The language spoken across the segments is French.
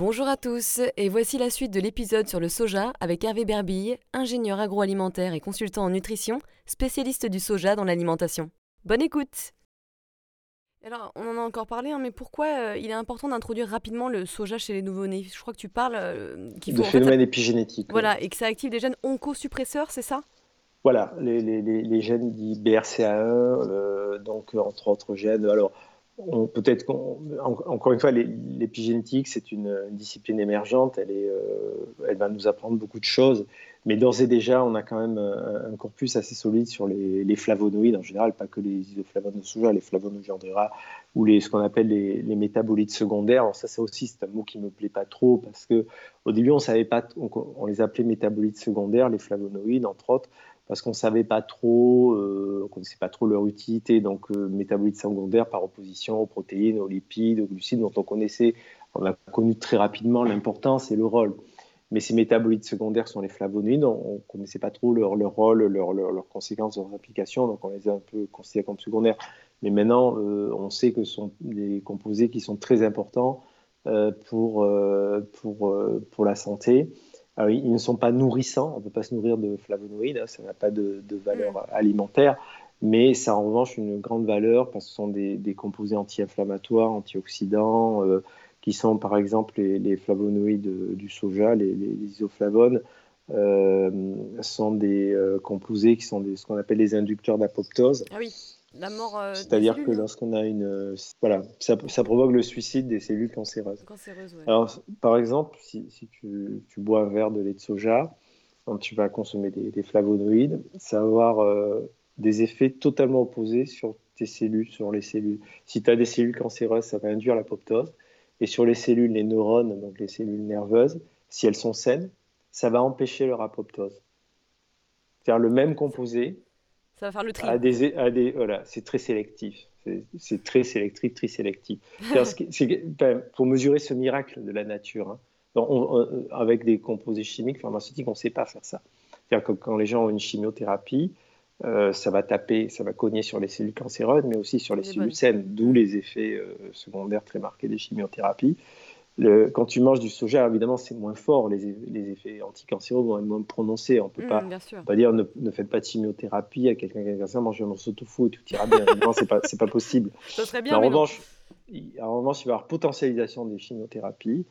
Bonjour à tous, et voici la suite de l'épisode sur le soja avec Hervé Berbille, ingénieur agroalimentaire et consultant en nutrition, spécialiste du soja dans l'alimentation. Bonne écoute alors, on en a encore parlé, hein, mais pourquoi euh, il est important d'introduire rapidement le soja chez les nouveau-nés? Je crois que tu parles euh, qu'il faut... De phénomène épigénétique. Voilà, et que ça active des gènes oncosuppresseurs, c'est ça? Voilà, les, les, les, gènes dits BRCA1, euh, donc entre autres gènes. Alors, peut-être encore une fois, l'épigénétique, c'est une, discipline émergente. Euh, elle va nous apprendre beaucoup de choses. Mais d'ores et déjà, on a quand même un, corpus assez solide sur les, flavonoïdes en général, pas que les isoflavones de soja, les flavonoïdes ou les, ce qu'on appelle les, métabolites secondaires. Ça, c'est aussi c'est un mot qui me plaît pas trop parce que au début, on savait pas, on les appelait métabolites secondaires, les flavonoïdes entre autres parce qu'on ne savait pas trop, euh, on connaissait pas trop leur utilité. Donc, euh, métabolites secondaires par opposition aux protéines, aux lipides, aux glucides, dont on connaissait, on a connu très rapidement l'importance et le rôle. Mais ces métabolites secondaires sont les flavonoïdes, on ne connaissait pas trop leur, rôle, leurs leur, conséquences, leurs applications, donc on les a un peu considérés comme secondaires. Mais maintenant, euh, on sait que ce sont des composés qui sont très importants euh, pour, pour, pour la santé. Ah ils ne sont pas nourrissants, on ne peut pas se nourrir de flavonoïdes, hein, ça n'a pas de, valeur mm. alimentaire, mais ça a en revanche une grande valeur parce que ce sont des, composés anti-inflammatoires, antioxydants, euh, qui sont par exemple les, flavonoïdes du soja, les, isoflavones, euh, sont des euh, composés qui sont des, ce qu'on appelle les inducteurs d'apoptose. Ah oui. La mort. Euh, C'est-à-dire que lorsqu'on a une. Euh, voilà, ça, ça, provoque le suicide des cellules cancéreuses. Alors, par exemple, si, si tu, tu, bois un verre de lait de soja, quand tu vas consommer des, flavonoïdes, ça va avoir euh, des effets totalement opposés sur tes cellules, sur les cellules. Si tu as des cellules cancéreuses, ça va induire l'apoptose. Et sur les cellules, les neurones, donc les cellules nerveuses, si elles sont saines, ça va empêcher leur apoptose. C'est-à-dire le même composé ça va faire le tri. des, voilà, c'est très sélectif. C'est très sélectif, très sélectif. Ben, pour mesurer ce miracle de la nature, hein. avec des composés chimiques pharmaceutiques, on ne sait pas faire ça. C'est-à-dire que quand les gens ont une chimiothérapie, euh, ça va taper, ça va cogner sur les cellules cancéreuses, mais aussi sur les cellules saines, d'où les effets euh, secondaires très marqués des chimiothérapies quand tu manges du soja, évidemment, c'est moins fort, les, les effets anticancéreux vont être moins prononcés. On ne peut pas, pas, dire ne, ne, faites pas de chimiothérapie à quelqu'un qui a cancer, mangez un morceau de tofu et tout ira bien. non, ce n'est pas, pas, possible. Ça serait bien. en, revanche, en revanche, il va y avoir potentialisation des chimiothérapies,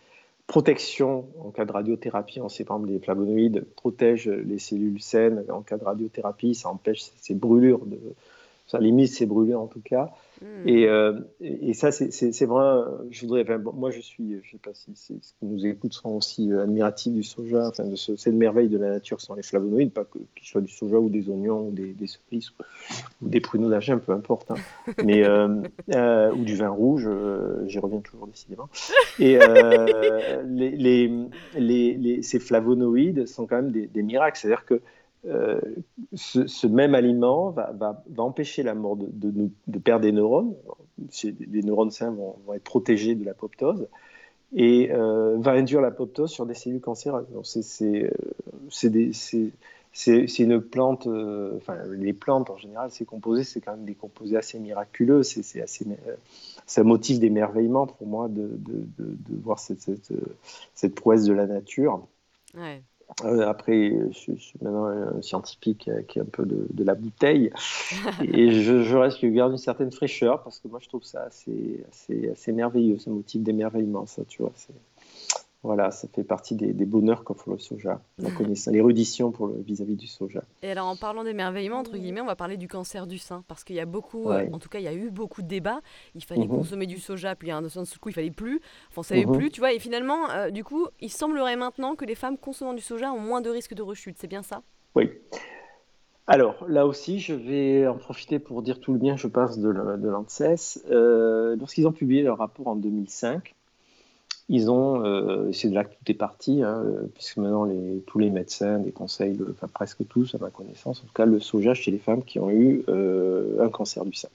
protection en cas de radiothérapie. On sait par exemple les flavonoïdes protègent les cellules saines en cas de radiothérapie, ça empêche ces brûlures de, ça limite ces brûlures en tout cas. Hmm. Euh, et, et, ça, c'est vrai. Je voudrais, moi, je suis, je sais pas si, ce qui nous écoute seront aussi euh, admiratifs du soja, enfin de ce, cette merveille de la nature sans les flavonoïdes, pas qu'il soit du soja ou des oignons ou des, des cerises ou, des pruneaux d'Agen, peu importe. Hein. Mais euh, ou du vin rouge, j'y reviens toujours décidément. Et les, les, les, ces flavonoïdes sont quand même des, des miracles, c'est-à-dire que euh, ce, même aliment va, empêcher la mort de, de, de, perdre des neurones. Les neurones sains vont, être protégés de l'apoptose et euh, va induire l'apoptose sur des cellules cancéreuses. C'est c'est une plante, euh, enfin les plantes en général, ces composés, c'est quand même des composés assez miraculeux. C'est assez, ça motive d'émerveillement pour moi de, voir cette, prouesse de la nature. Ouais. Euh, après, je, suis maintenant un scientifique qui est un peu de, la bouteille. et je, je, reste, je garde une certaine fraîcheur parce que moi, je trouve ça assez, assez, assez merveilleux, ce motif d'émerveillement, ça, tu vois. Voilà, ça fait partie des, bonheurs qu'offre le soja, la connaissance, l'érudition vis-à-vis du soja. Et alors, en parlant d'émerveillement, entre guillemets, on va parler du cancer du sein, parce qu'il y a beaucoup, euh, en tout cas, il y a eu beaucoup de débats. Il fallait mhm. consommer du soja, puis un seul coup, il fallait plus. Enfin, on savait mhm. plus, tu vois. Et finalement, euh, du coup, il semblerait maintenant que les femmes consommant du soja ont moins de risques de rechute. C'est bien ça? Oui. Alors, là aussi, je vais en profiter pour dire tout le bien, je pense, de l'ANSES. Euh, lorsqu'ils ont publié leur rapport en 2005, ils ont, euh, c'est de là que tout est parti, hein, puisque maintenant tous les médecins déconseillent, enfin presque tous à ma connaissance, en tout cas le soja chez les femmes qui ont eu euh, un cancer du sein.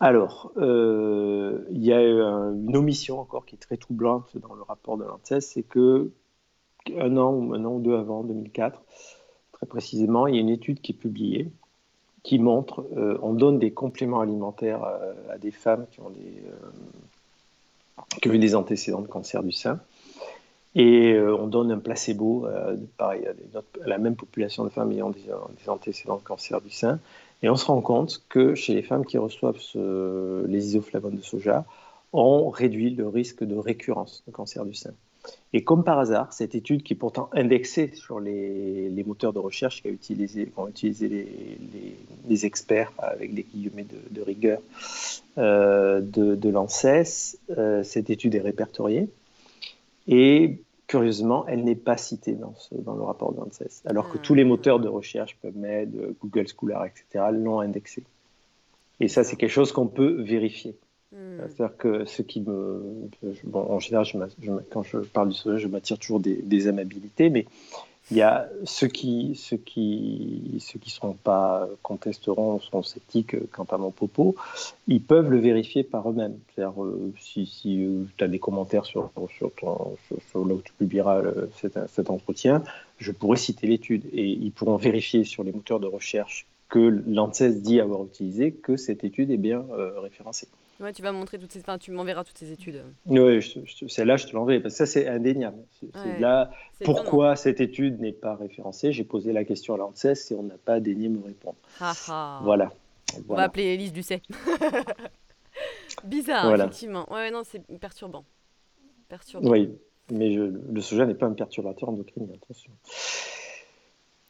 Alors, euh, il y a une omission encore qui est très troublante dans le rapport de l'ANSES, c'est que un an ou un an ou deux avant, 2004, très précisément, il y a une étude qui est publiée qui montre, on donne des compléments alimentaires à des femmes qui ont des qui ont eu des antécédents de cancer du sein. Et euh, on donne un placebo, euh, pareil, à, la même population de femmes ayant des, antécédents de cancer du sein. Et on se rend compte que chez les femmes qui reçoivent les isoflavones de soja, on réduit le risque de récurrence de cancer du sein. Et comme par hasard, cette étude qui est pourtant indexée sur les, moteurs de recherche qu'ont utilisé, utilisé les, les, experts avec des guillemets de, rigueur euh, de, de l'ANSES, euh, cette étude est répertoriée. Et curieusement, elle n'est pas citée dans, dans le rapport de l'ANSES, alors que tous les moteurs de recherche, PubMed, Google Scholar, etc., l'ont indexé. Et ça, c'est quelque chose qu'on peut vérifier. Hmm. C'est-à-dire que ce qui me. Bon, en général, quand je parle du soja, je m'attire toujours des, amabilités, mais il y a ceux qui ceux qui ceux qui seront pas contesteront seront sceptiques quant à mon propos ils peuvent le vérifier par eux-mêmes c'est-à-dire euh, si, euh, tu as des commentaires sur sur, ton, sur, là où tu publieras cet, entretien je pourrais citer l'étude et ils pourront vérifier sur les moteurs de recherche que l'ANSES dit avoir utilisé que cette étude est bien euh, référencée Ouais, tu vas montrer toutes ces, enfin, tu m'enverras toutes ces études. Oui, celle-là, je te l'enverrai parce que ça, c'est indéniable. Là pourquoi cette étude n'est pas référencée? J'ai posé la question à l'ANSES et on n'a pas daigné me répondre. Voilà. On va appeler Elise Ducet. Bizarre, effectivement. Ouais, non, c'est perturbant. perturbant. Oui, mais le soja n'est pas un perturbateur endocrinien, attention.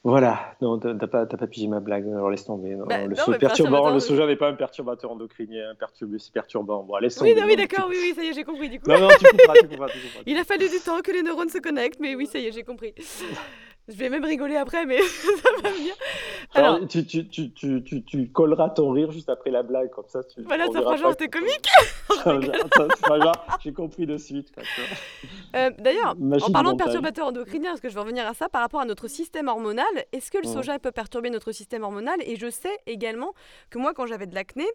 Voilà, non, t'as pas, pas pigé ma blague, alors laisse tomber. Non, bah, le, perturbant, le soja n'est pas un perturbateur endocrinien, c'est perturbant. Bon, laisse tomber. Oui, oui d'accord, oui, oui, ça y est, j'ai compris du coup. Non, non, tu comprends, tu comprends, tu comprends. Il a fallu du temps que les neurones se connectent, mais oui, ça y est, j'ai compris. Je vais même rigoler après, mais ça va venir. Alors, tu, tu, tu, tu, tu, colleras ton rire juste après la blague, comme ça. Tu, voilà, ça franchement, c'était comique. J'ai compris de suite. Euh, D'ailleurs, en parlant de perturbateurs endocriniens, parce que je vais revenir à ça, par rapport à notre système hormonal, est-ce que le soja peut perturber notre système hormonal? Et je sais également que moi, quand j'avais de l'acné,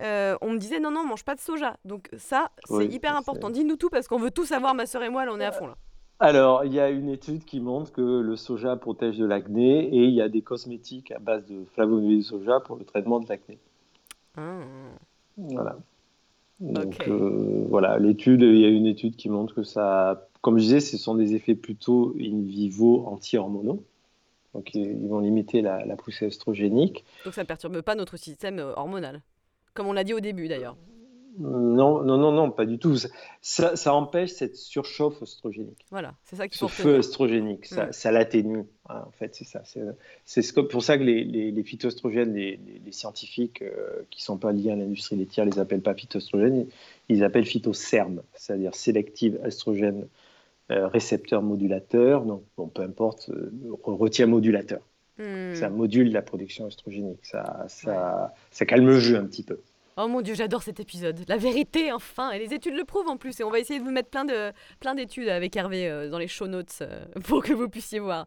euh, on me disait non, non, mange pas de soja. Donc ça, c'est hyper important. Dis-nous tout parce qu'on veut tout savoir, ma soeur et moi, là, on est à fond là. Alors, il y a une étude qui montre que le soja protège de l'acné et il y a des cosmétiques à base de flavonoïdes de soja pour le traitement de l'acné. Ah. Voilà. Donc euh, voilà, l'étude, il y a une étude qui montre que ça, comme je disais, ce sont des effets plutôt in vivo anti-hormonaux. Donc ils vont limiter la, la poussée estrogénique. Donc ça ne perturbe pas notre système euh, hormonal, comme on l'a dit au début d'ailleurs. Non, non, non, non, pas du tout. Ça, ça empêche cette surchauffe oestrogénique. Voilà, c'est ça qui Ce feu oestrogénique, ça, mm. ça l'atténue. Hein, en fait, c'est ça. C'est pour ça que les, les, les phytoestrogènes, les, les, scientifiques euh, qui ne sont pas liés à l'industrie laitière, les appellent pas phytoestrogènes, ils appellent phytocermes, c'est-à-dire sélective estrogène euh, récepteur modulateur. Donc, bon, peu importe, euh, retient modulateur. Mm. Ça module la production oestrogénique. Ça, ça, ça calme le jeu un petit peu. Oh mon dieu, j'adore cet épisode. La vérité, enfin. Et les études le prouvent en plus. Et on va essayer de vous mettre plein, de, plein d'études avec Hervé euh, dans les show notes euh, pour que vous puissiez voir.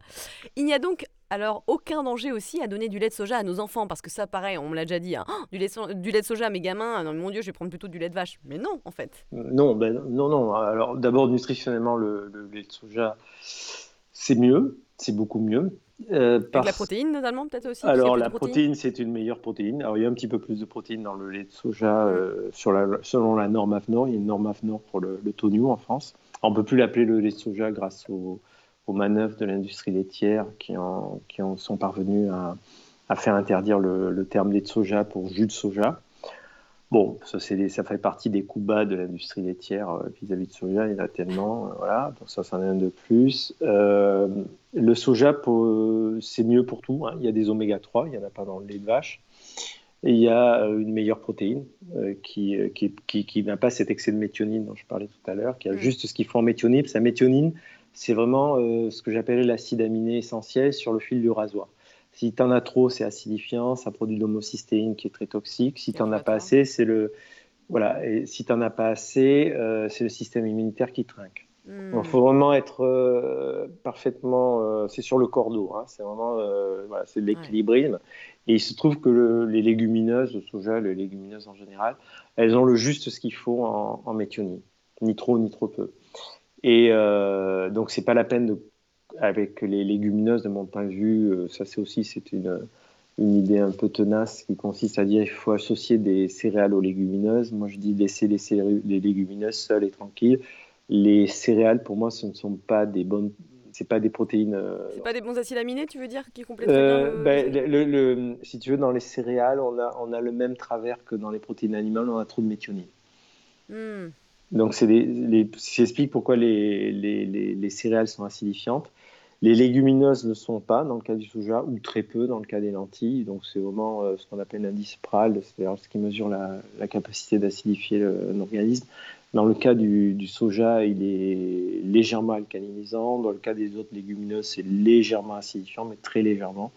Il n'y a donc alors aucun danger aussi à donner du lait de soja à nos enfants. Parce que ça, pareil, on me l'a déjà dit. Hein. Oh, du, lait, de soja mes gamins. Non, mon dieu, je vais prendre plutôt du lait de vache. Mais non, en fait. Non, ben, non, non. Alors d'abord, nutritionnellement, le, le lait de soja, c'est mieux. C'est beaucoup mieux. Euh, Avec la protéine notamment peut-être aussi Alors la protéine, c'est une meilleure protéine. Alors il y a un petit peu plus de protéines dans le lait de soja euh, sur la, selon la norme AFNOR. Il y a une norme AFNOR pour le, le en France. On ne peut plus l'appeler le lait de soja grâce aux, manœuvres de l'industrie laitière qui en, qui en sont parvenus à, à faire interdire le, le, terme lait de soja pour jus de soja. Bon, ça, ça, fait partie des coups bas de l'industrie laitière euh, vis-à-vis de soja, il y en a tellement, euh, voilà, donc ça, c'en est un de plus. Euh, le soja, c'est mieux pour tout, hein. il y a des oméga 3, il n'y en a pas dans le lait de vache, et il y a une meilleure protéine qui, qui, qui, qui n'a pas cet excès de méthionine dont je parlais tout à l'heure, qui a mm. juste ce qu'il faut en méthionine. Sa méthionine, c'est vraiment ce que j'appelais l'acide aminé essentiel sur le fil du rasoir. Si tu en as trop, c'est acidifiant, ça produit de l'homocystéine qui est très toxique. Si tu n'en as pas assez, c'est le, Voilà, et si tu n'en as pas assez, euh, c'est le système immunitaire qui trinque. Il hmm. faut vraiment être euh, parfaitement. Euh, c'est sur le cordeau, hein, c'est vraiment voilà, c'est de l'équilibrisme. Et il se trouve que les légumineuses, le soja, les légumineuses en général, elles ont le juste ce qu'il faut en, en méthionine, ni trop ni trop peu. Et donc, c'est pas la peine de, avec les légumineuses, de mon point de vue, ça c'est aussi c'est une une idée un peu tenace qui consiste à dire qu'il faut associer des céréales aux légumineuses. Moi, je dis laisser les, les légumineuses seules et tranquilles. Les céréales, pour moi, ce ne sont pas des bonnes. C'est pas des protéines. Euh, c'est pas des bons acides aminés, tu veux dire, qui complètent euh, ben, le... Si tu veux, dans les céréales, on a, on a le même travers que dans les protéines animales, on a trop de méthionine. Hmm. Donc, c'est les, explique pourquoi les, les, les, céréales sont acidifiantes. Les légumineuses ne le sont pas dans le cas du soja, ou très peu dans le cas des lentilles. Donc c'est vraiment euh, ce qu'on appelle l'indice PRAL, c'est-à-dire ce qui mesure la, capacité d'acidifier l'organisme. Dans le cas du, soja, il est légèrement alcalinisant. Dans le cas des autres légumineuses, c'est légèrement acidifiant, mais très légèrement.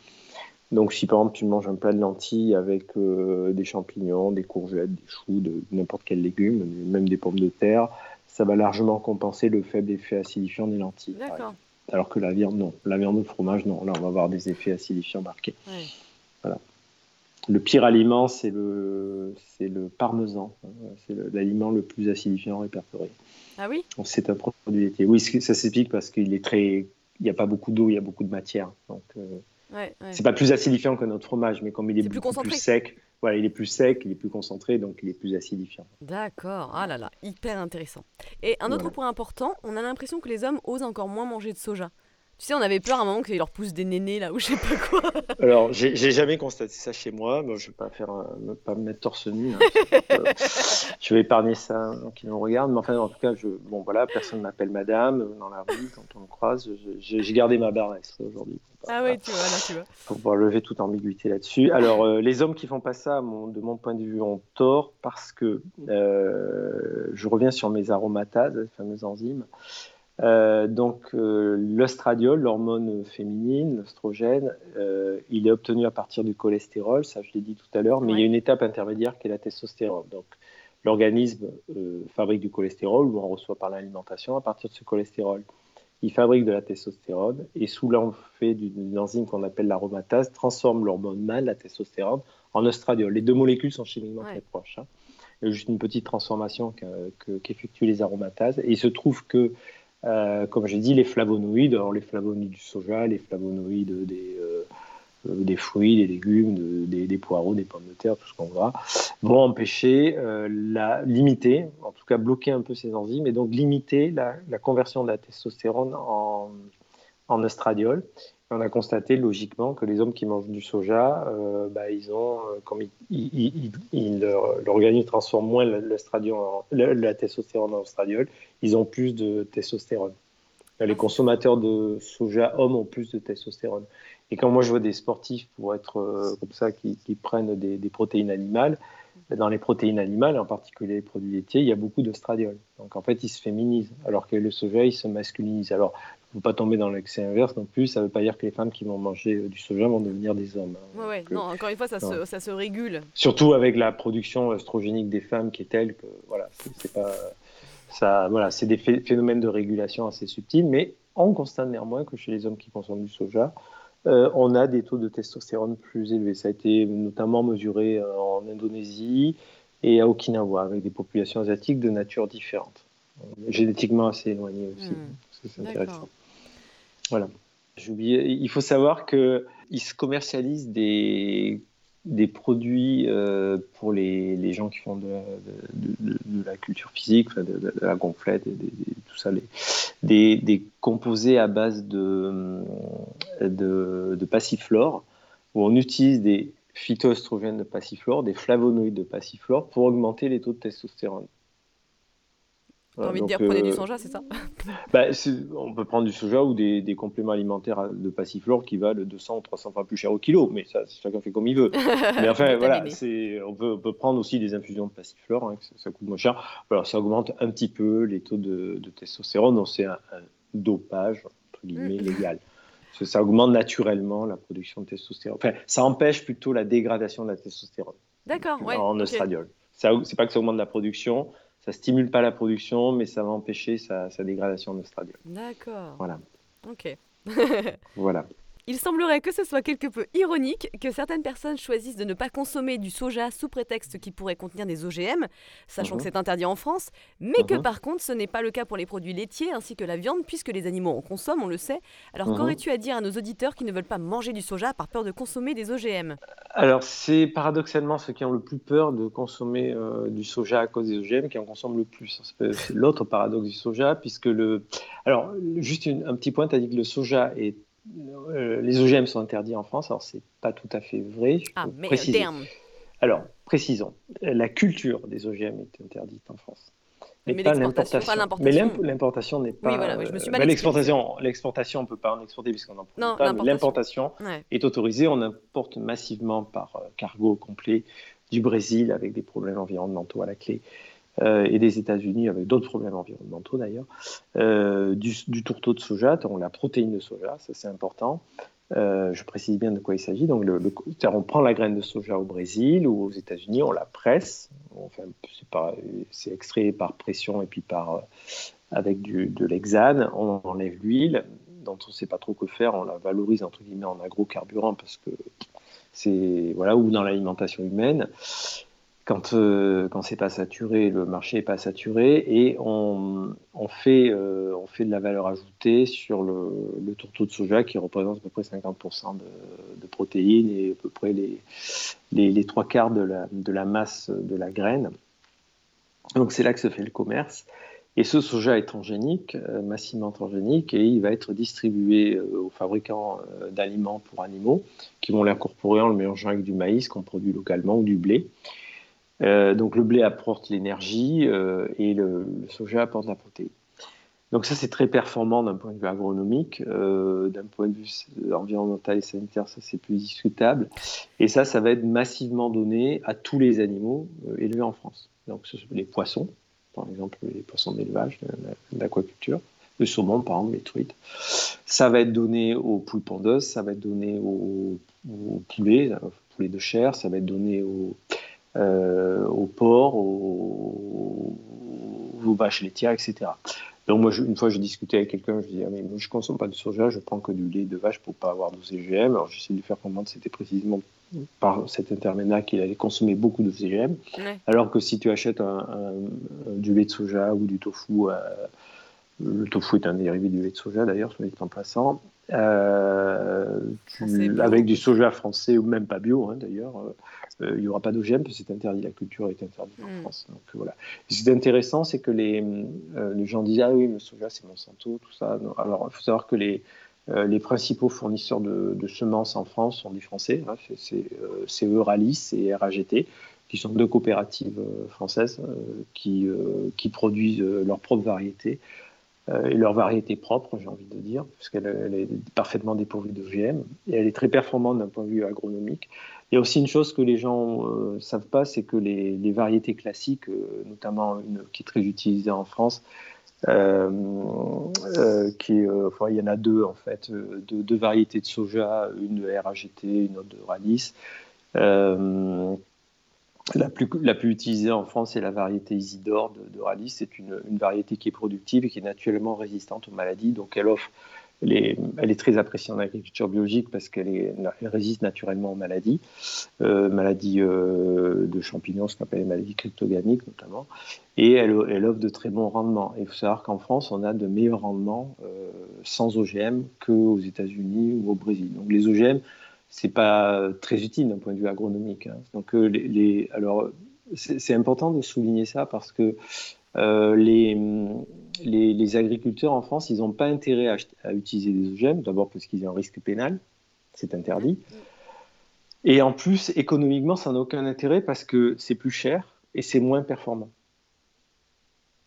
Donc si par exemple tu manges un plat de lentilles avec euh, des champignons, des courgettes, des choux, de n'importe quel légume, même des pommes de terre, ça va largement compenser le faible effet acidifiant des lentilles. D'accord. Alors que la viande, non. La viande de fromage, non. Là, on va avoir des effets acidifiants marqués. Voilà. Le pire aliment, c'est le, c'est le parmesan. C'est l'aliment le, plus acidifiant répertorié. Ah oui? C'est un produit laitier. Oui, ça s'explique parce qu'il est très. Il n'y a pas beaucoup d'eau, il y a beaucoup de matière. Donc, euh, ouais, c'est pas plus acidifiant que notre fromage, mais comme il est, beaucoup plus, sec, voilà, il est plus sec, il est plus concentré, donc il est plus acidifiant. D'accord, ah là là, hyper intéressant. Et un autre point important, on a l'impression que les hommes osent encore moins manger de soja. Tu sais, on avait peur à un moment qu'il leur pousse des nénés là ou je sais pas quoi. Alors, j'ai jamais constaté ça chez moi. Moi, je vais pas faire, pas me mettre torse nu. Hein. je vais épargner ça aux qui nous regardent. Mais enfin, en tout cas, je, bon voilà, personne m'appelle Madame dans la rue quand on me croise. J'ai gardé ma barre aujourd'hui. Ah oui, tu vois, là, tu vois. Pour pouvoir lever toute ambiguïté là-dessus. Alors, euh, les hommes qui font pas ça, de mon point de vue, ont tort parce que euh, je reviens sur mes aromatases, les fameuses enzymes. Euh, donc euh, l'ostradiol, l'hormone féminine, l'ostrogène, euh, il est obtenu à partir du cholestérol, ça je l'ai dit tout à l'heure, mais il y a une étape intermédiaire qui est la testostérone. Donc l'organisme fabrique du cholestérol ou en reçoit par l'alimentation à partir de ce cholestérol. Il fabrique de la testostérone et sous l'effet d'une enzyme qu'on appelle l'aromatase, transforme l'hormone mâle, la testostérone, en ostradiol. Les deux molécules sont chimiquement très proches. Hein. Il y a juste une petite transformation qu'effectuent les aromatases. Et il se trouve que euh, comme j'ai dit, les flavonoïdes, les flavonoïdes du soja, les flavonoïdes des, euh, euh, fruits, des légumes, des, poireaux, des pommes de terre, tout ce qu'on voit, vont empêcher, la, limiter, en tout cas bloquer un peu ces enzymes, et donc limiter la, conversion de la testostérone en, en estradiol on a constaté logiquement que les hommes qui mangent du soja, euh, bah, ils ont, euh, comme l'organisme transforme moins la testostérone en estradiol, ils ont plus de testostérone. Les consommateurs de soja hommes ont plus de testostérone. Et quand moi je vois des sportifs pour être euh, comme ça qui, prennent des, protéines animales, dans les protéines animales, en particulier les produits laitiers, il y a beaucoup d'ostradiol. Donc en fait, ils se féminisent, alors que le soja, il se masculinise. Alors ne faut pas tomber dans l'excès inverse non plus. Ça ne veut pas dire que les femmes qui vont manger euh, du soja vont devenir des hommes. Hein. Ouais, non, encore une fois, ça se, ça se, régule. Surtout avec la production oestrogénique des femmes qui est telle que voilà, c'est pas ça. Voilà, c'est des phénomènes de régulation assez subtils, mais on constate néanmoins que chez les hommes qui consomment du soja, euh, on a des taux de testostérone plus élevés. Ça a été notamment mesuré euh, en Indonésie et à Okinawa, avec des populations asiatiques de nature différente, génétiquement assez éloignées aussi. Hmm. C'est intéressant. Voilà. Il faut savoir qu'il se commercialise des, des produits euh, pour les, les, gens qui font de, la culture physique, de, la gonflette, et tout ça, des, des, composés à base de, de, passiflore, où on utilise des phytoestrogènes de passiflore, des flavonoïdes de passiflore pour augmenter les taux de testostérone. T'as envie de dire prenez du euh, soja, c'est ça? Bah, On peut prendre du soja ou des, des, compléments alimentaires de passiflore qui valent 200 ou 300 fois plus cher au kilo, mais ça, chacun fait comme il veut. mais enfin, voilà, on peut, on peut, prendre aussi des infusions de passiflore, hein, ça, coûte moins cher. Alors, ça augmente un petit peu les taux de, de testostérone, donc c'est un, dopage, entre guillemets, mm. légal. ça augmente naturellement la production de testostérone. Enfin, ça empêche plutôt la dégradation de la testostérone. D'accord, ouais. En okay Ça, c'est pas que ça augmente la production, ça stimule pas la production, mais ça va empêcher sa, sa dégradation en estradiol. D'accord. Voilà. Ok. voilà. Il semblerait que ce soit quelque peu ironique que certaines personnes choisissent de ne pas consommer du soja sous prétexte qu'il pourrait contenir des OGM, sachant que Mhm. c'est interdit en France, mais que Mhm. par contre ce n'est pas le cas pour les produits laitiers ainsi que la viande, puisque les animaux en consomment, on le sait. Alors Mhm. qu'aurais-tu à dire à nos auditeurs qui ne veulent pas manger du soja par peur de consommer des OGM Alors, c'est paradoxalement ceux qui ont le plus peur de consommer euh, du soja à cause des OGM qui en consomment le plus. C'est c'est l'autre paradoxe du soja, puisque le. Alors, juste une- un petit point, tu as dit que le soja est. euh, les OGM sont interdits en France, alors c'est pas tout à fait vrai. Ah mais préciser. damn Alors, précisons, la culture des OGM est interdite en France. Mais pas l'importation. Mais l'imp- l'importation n'est pas. Oui, voilà, oui, je me suis euh, mal bah, l'exportation, l'exportation, on peut pas en exporter puisqu'on n'en produit Non, pas. l'importation. Ouais. est autorisée. On importe massivement par euh, cargo complet du Brésil avec des problèmes environnementaux à la clé. Euh, et des États-Unis avec d'autres problèmes environnementaux d'ailleurs, euh, du, tourteau de soja, donc la protéine de soja, ça c'est important. Euh, je précise bien de quoi il s'agit. Donc, on prend la graine de soja au Brésil ou aux États-Unis, on la presse, enfin, c'est, extrait par pression et puis par avec de l'hexane, on enlève l'huile, dont on ne sait pas trop que faire, on la valorise entre guillemets en agrocarburant parce que c'est voilà ou dans l'alimentation humaine. Quand, euh, quand c'est pas saturé, le marché n'est pas saturé et on, on, fait, euh, on fait de la valeur ajoutée sur le, le tourteau de soja qui représente à peu près 50% de, protéines et à peu près les, trois quarts de la, de la masse de la graine. Donc c'est là que se fait le commerce. Et ce soja est transgénique, euh, massivement transgénique, et il va être distribué euh, aux fabricants d'aliments pour animaux qui vont l'incorporer en le mélangeant avec du maïs qu'on produit localement ou du blé. Euh, donc le blé apporte l'énergie euh, et le, soja apporte la protéine. Donc ça c'est très performant d'un point de vue agronomique, euh, d'un point de vue environnemental et sanitaire ça c'est plus discutable. Et ça ça va être massivement donné à tous les animaux élevés en France. Donc les poissons, par exemple les poissons d'élevage, d'aquaculture, le saumon par exemple, les truites. Ça va être donné aux poules pondeuses, ça va être donné aux, aux poulets, poulets de chair, ça va être donné aux euh, aux porcs, aux, vaches laitières, etc. Donc moi, je, une fois, j'ai discuté avec quelqu'un, je disais, ah, mais moi, je ne consomme pas de soja, je prends que du lait de vache pour ne pas avoir d'OCGM. Alors j'essaie de lui faire comprendre que c'était précisément par cet intermédiaire qu'il allait consommer beaucoup de CGM. Ouais. Alors que si tu achètes un, un, un, du lait de soja ou du tofu, euh, le tofu est un dérivé du lait de soja d'ailleurs, soit dit en passant, euh, tu, avec du soja français ou même pas bio hein, d'ailleurs, euh, il n'y aura pas d'OGM parce que c'est interdit, la culture est interdite en Mm. France. Donc voilà. Et ce qui est intéressant, c'est que les, euh, les gens disent ah oui, le soja c'est Monsanto, tout ça. Non. Alors il faut savoir que les, euh, les principaux fournisseurs de, de, semences en France sont des Français, hein, c'est Euralis et RAGT, qui sont deux coopératives françaises qui, qui produisent leurs propres variétés et leur variété propre, j'ai envie de dire, puisqu'elle elle est parfaitement dépourvue d'OGM et elle est très performante d'un point de vue agronomique. Il y a aussi une chose que les gens ne euh, savent pas, c'est que les, variétés classiques, euh, notamment une qui est très utilisée en France, euh, est, il y en a deux en fait, deux, variétés de soja, une de RAGT, une autre de Ralis. La plus, utilisée en France, c'est la variété Isidore de, Ralis. C'est une, variété qui est productive et qui est naturellement résistante aux maladies. Donc, elle offre, elle est très appréciée en agriculture biologique parce qu'elle elle résiste naturellement aux maladies, euh, maladies euh, de champignons, ce qu'on appelle les maladies cryptogamiques notamment. Et elle, offre de très bons rendements. Et il faut savoir qu'en France, on a de meilleurs rendements euh, sans OGM qu'aux États-Unis ou au Brésil. Donc, les OGM, c'est pas très utile d'un point de vue agronomique. Hein. Donc, alors, c'est important de souligner ça parce que les, les, agriculteurs en France, ils n'ont pas intérêt à, utiliser des OGM, d'abord parce qu'ils ont un risque pénal, c'est interdit. Et en plus, économiquement, ça n'a aucun intérêt parce que c'est plus cher et c'est moins performant.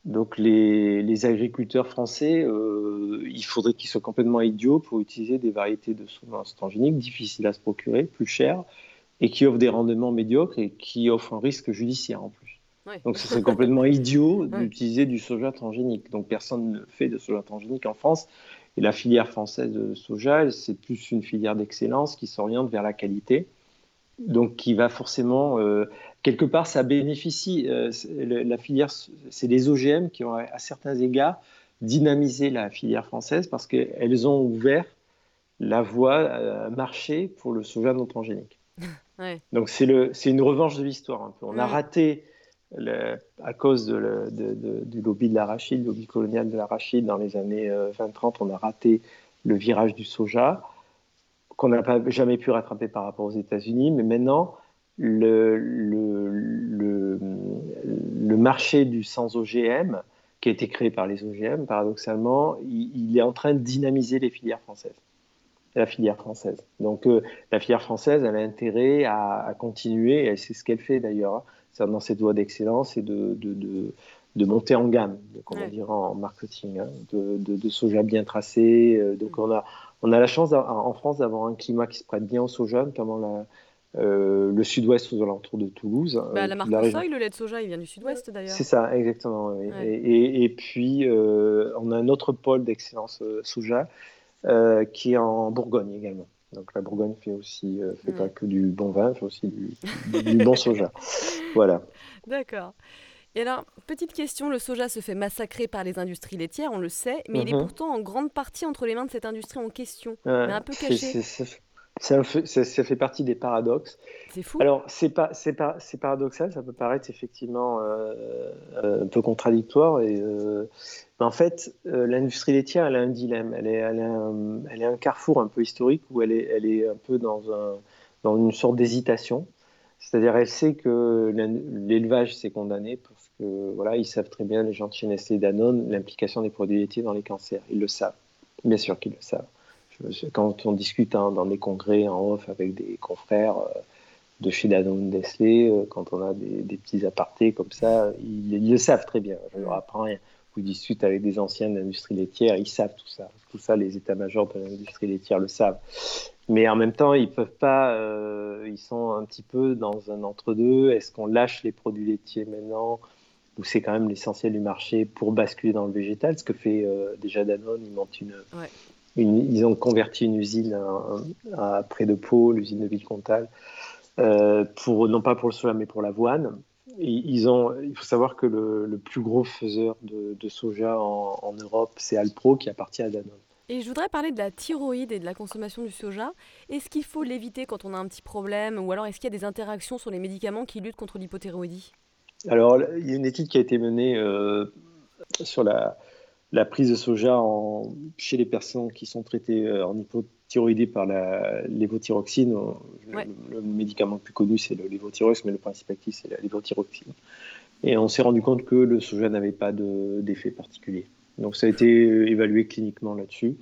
Donc les, les agriculteurs français, euh, il faudrait qu'ils soient complètement idiots pour utiliser des variétés de semences transgéniques difficiles à se procurer, plus chères, et qui offrent des rendements médiocres et qui offrent un risque judiciaire en plus. Ouais. Donc ce serait complètement idiot d'utiliser du soja transgénique. Donc personne ne fait de soja transgénique en France. Et la filière française de soja, c'est plus une filière d'excellence qui s'oriente vers la qualité donc qui va forcément euh, quelque part, ça bénéficie, la filière, c'est les OGM qui ont à certains égards dynamisé la filière française parce qu'elles ont ouvert la voie à marché pour le soja non transgénique. Donc c'est une revanche de l'histoire un peu. On a raté à cause du lobby de l'arachide, lobby colonial de l'arachide dans les années 20-30, euh, on a raté le virage du soja qu'on n'a jamais pu rattraper par rapport aux États-Unis. Mais maintenant, le, le, marché du sans OGM, qui a été créé par les OGM, paradoxalement, il, est en train de dynamiser les filières françaises. La filière française. Donc, euh, la filière française, elle a intérêt à, continuer, et c'est ce qu'elle fait d'ailleurs. Hein dans cette voie d'excellence et de, de, de, monter en gamme, on dirait en marketing, hein, de, soja bien tracé. Euh, donc on a, on a la chance en France d'avoir un climat qui se prête bien au soja, notamment la, euh, le sud-ouest aux alentours de Toulouse. Bah, la marque Soy, le lait de soja, il vient du sud-ouest d'ailleurs. C'est ça, exactement. Et, et, puis, euh, on a un autre pôle d'excellence soja qui est en Bourgogne également. Donc la Bourgogne fait aussi, fait pas que du bon vin, fait aussi du, du bon soja. Voilà. D'accord. Et alors, petite question, le soja se fait massacrer par les industries laitières, on le sait, mais il est mhm. pourtant en grande partie entre les mains de cette industrie en question, mais un peu caché. Ça fait, partie des paradoxes. C'est fou. Alors, c'est pas, pas, paradoxal, ça peut paraître effectivement euh, euh, un peu contradictoire. Et, euh, mais en fait, l'industrie laitière, elle a un dilemme. Elle est, elle, un, elle est un carrefour un peu historique où elle est, elle est un peu dans, un, dans une sorte d'hésitation. C'est-à-dire, elle sait que l'élevage s'est condamné parce que voilà, ils savent très bien, les gens de chez Nestlé et Danone, l'implication des produits laitiers dans les cancers. Ils le savent. Bien sûr qu'ils le savent. Quand on discute hein, dans des congrès en off avec des confrères euh, de chez Danone, Nestlé, euh, quand on a des, petits apartés comme ça, ils, le savent très bien. Je leur apprends rien. Vous discutez avec des anciens de l'industrie laitière, ils savent tout ça. Tout ça, les états-majors de l'industrie laitière le savent. Mais en même temps, ils peuvent pas. Euh, ils sont un petit peu dans un entre-deux. Est-ce qu'on lâche les produits laitiers maintenant, ou c'est quand même l'essentiel du marché pour basculer dans le végétal Ce que fait déjà Danone, ils montent une, ils ont converti une usine à, près de Pau, l'usine de Villecontal, euh, pour non pas pour le soja mais pour l'avoine. Ils ont, il faut savoir que le, plus gros faiseur de, soja en, en Europe, c'est Alpro qui appartient à Danone. Et je voudrais parler de la thyroïde et de la consommation du soja. Est-ce qu'il faut l'éviter quand on a un petit problème ou alors est-ce qu'il y a des interactions sur les médicaments qui luttent contre l'hypothyroïdie? Alors, il y a une étude qui a été menée euh, sur la, la, prise de soja en, chez les personnes qui sont traitées euh, en hypothyroïdie par la lévothyroxine. Le, médicament le plus connu, c'est le lévothyrox, mais le principe actif, c'est la lévothyroxine. Et on s'est rendu compte que le soja n'avait pas d'effet particulier. Donc ça a été évalué cliniquement là-dessus.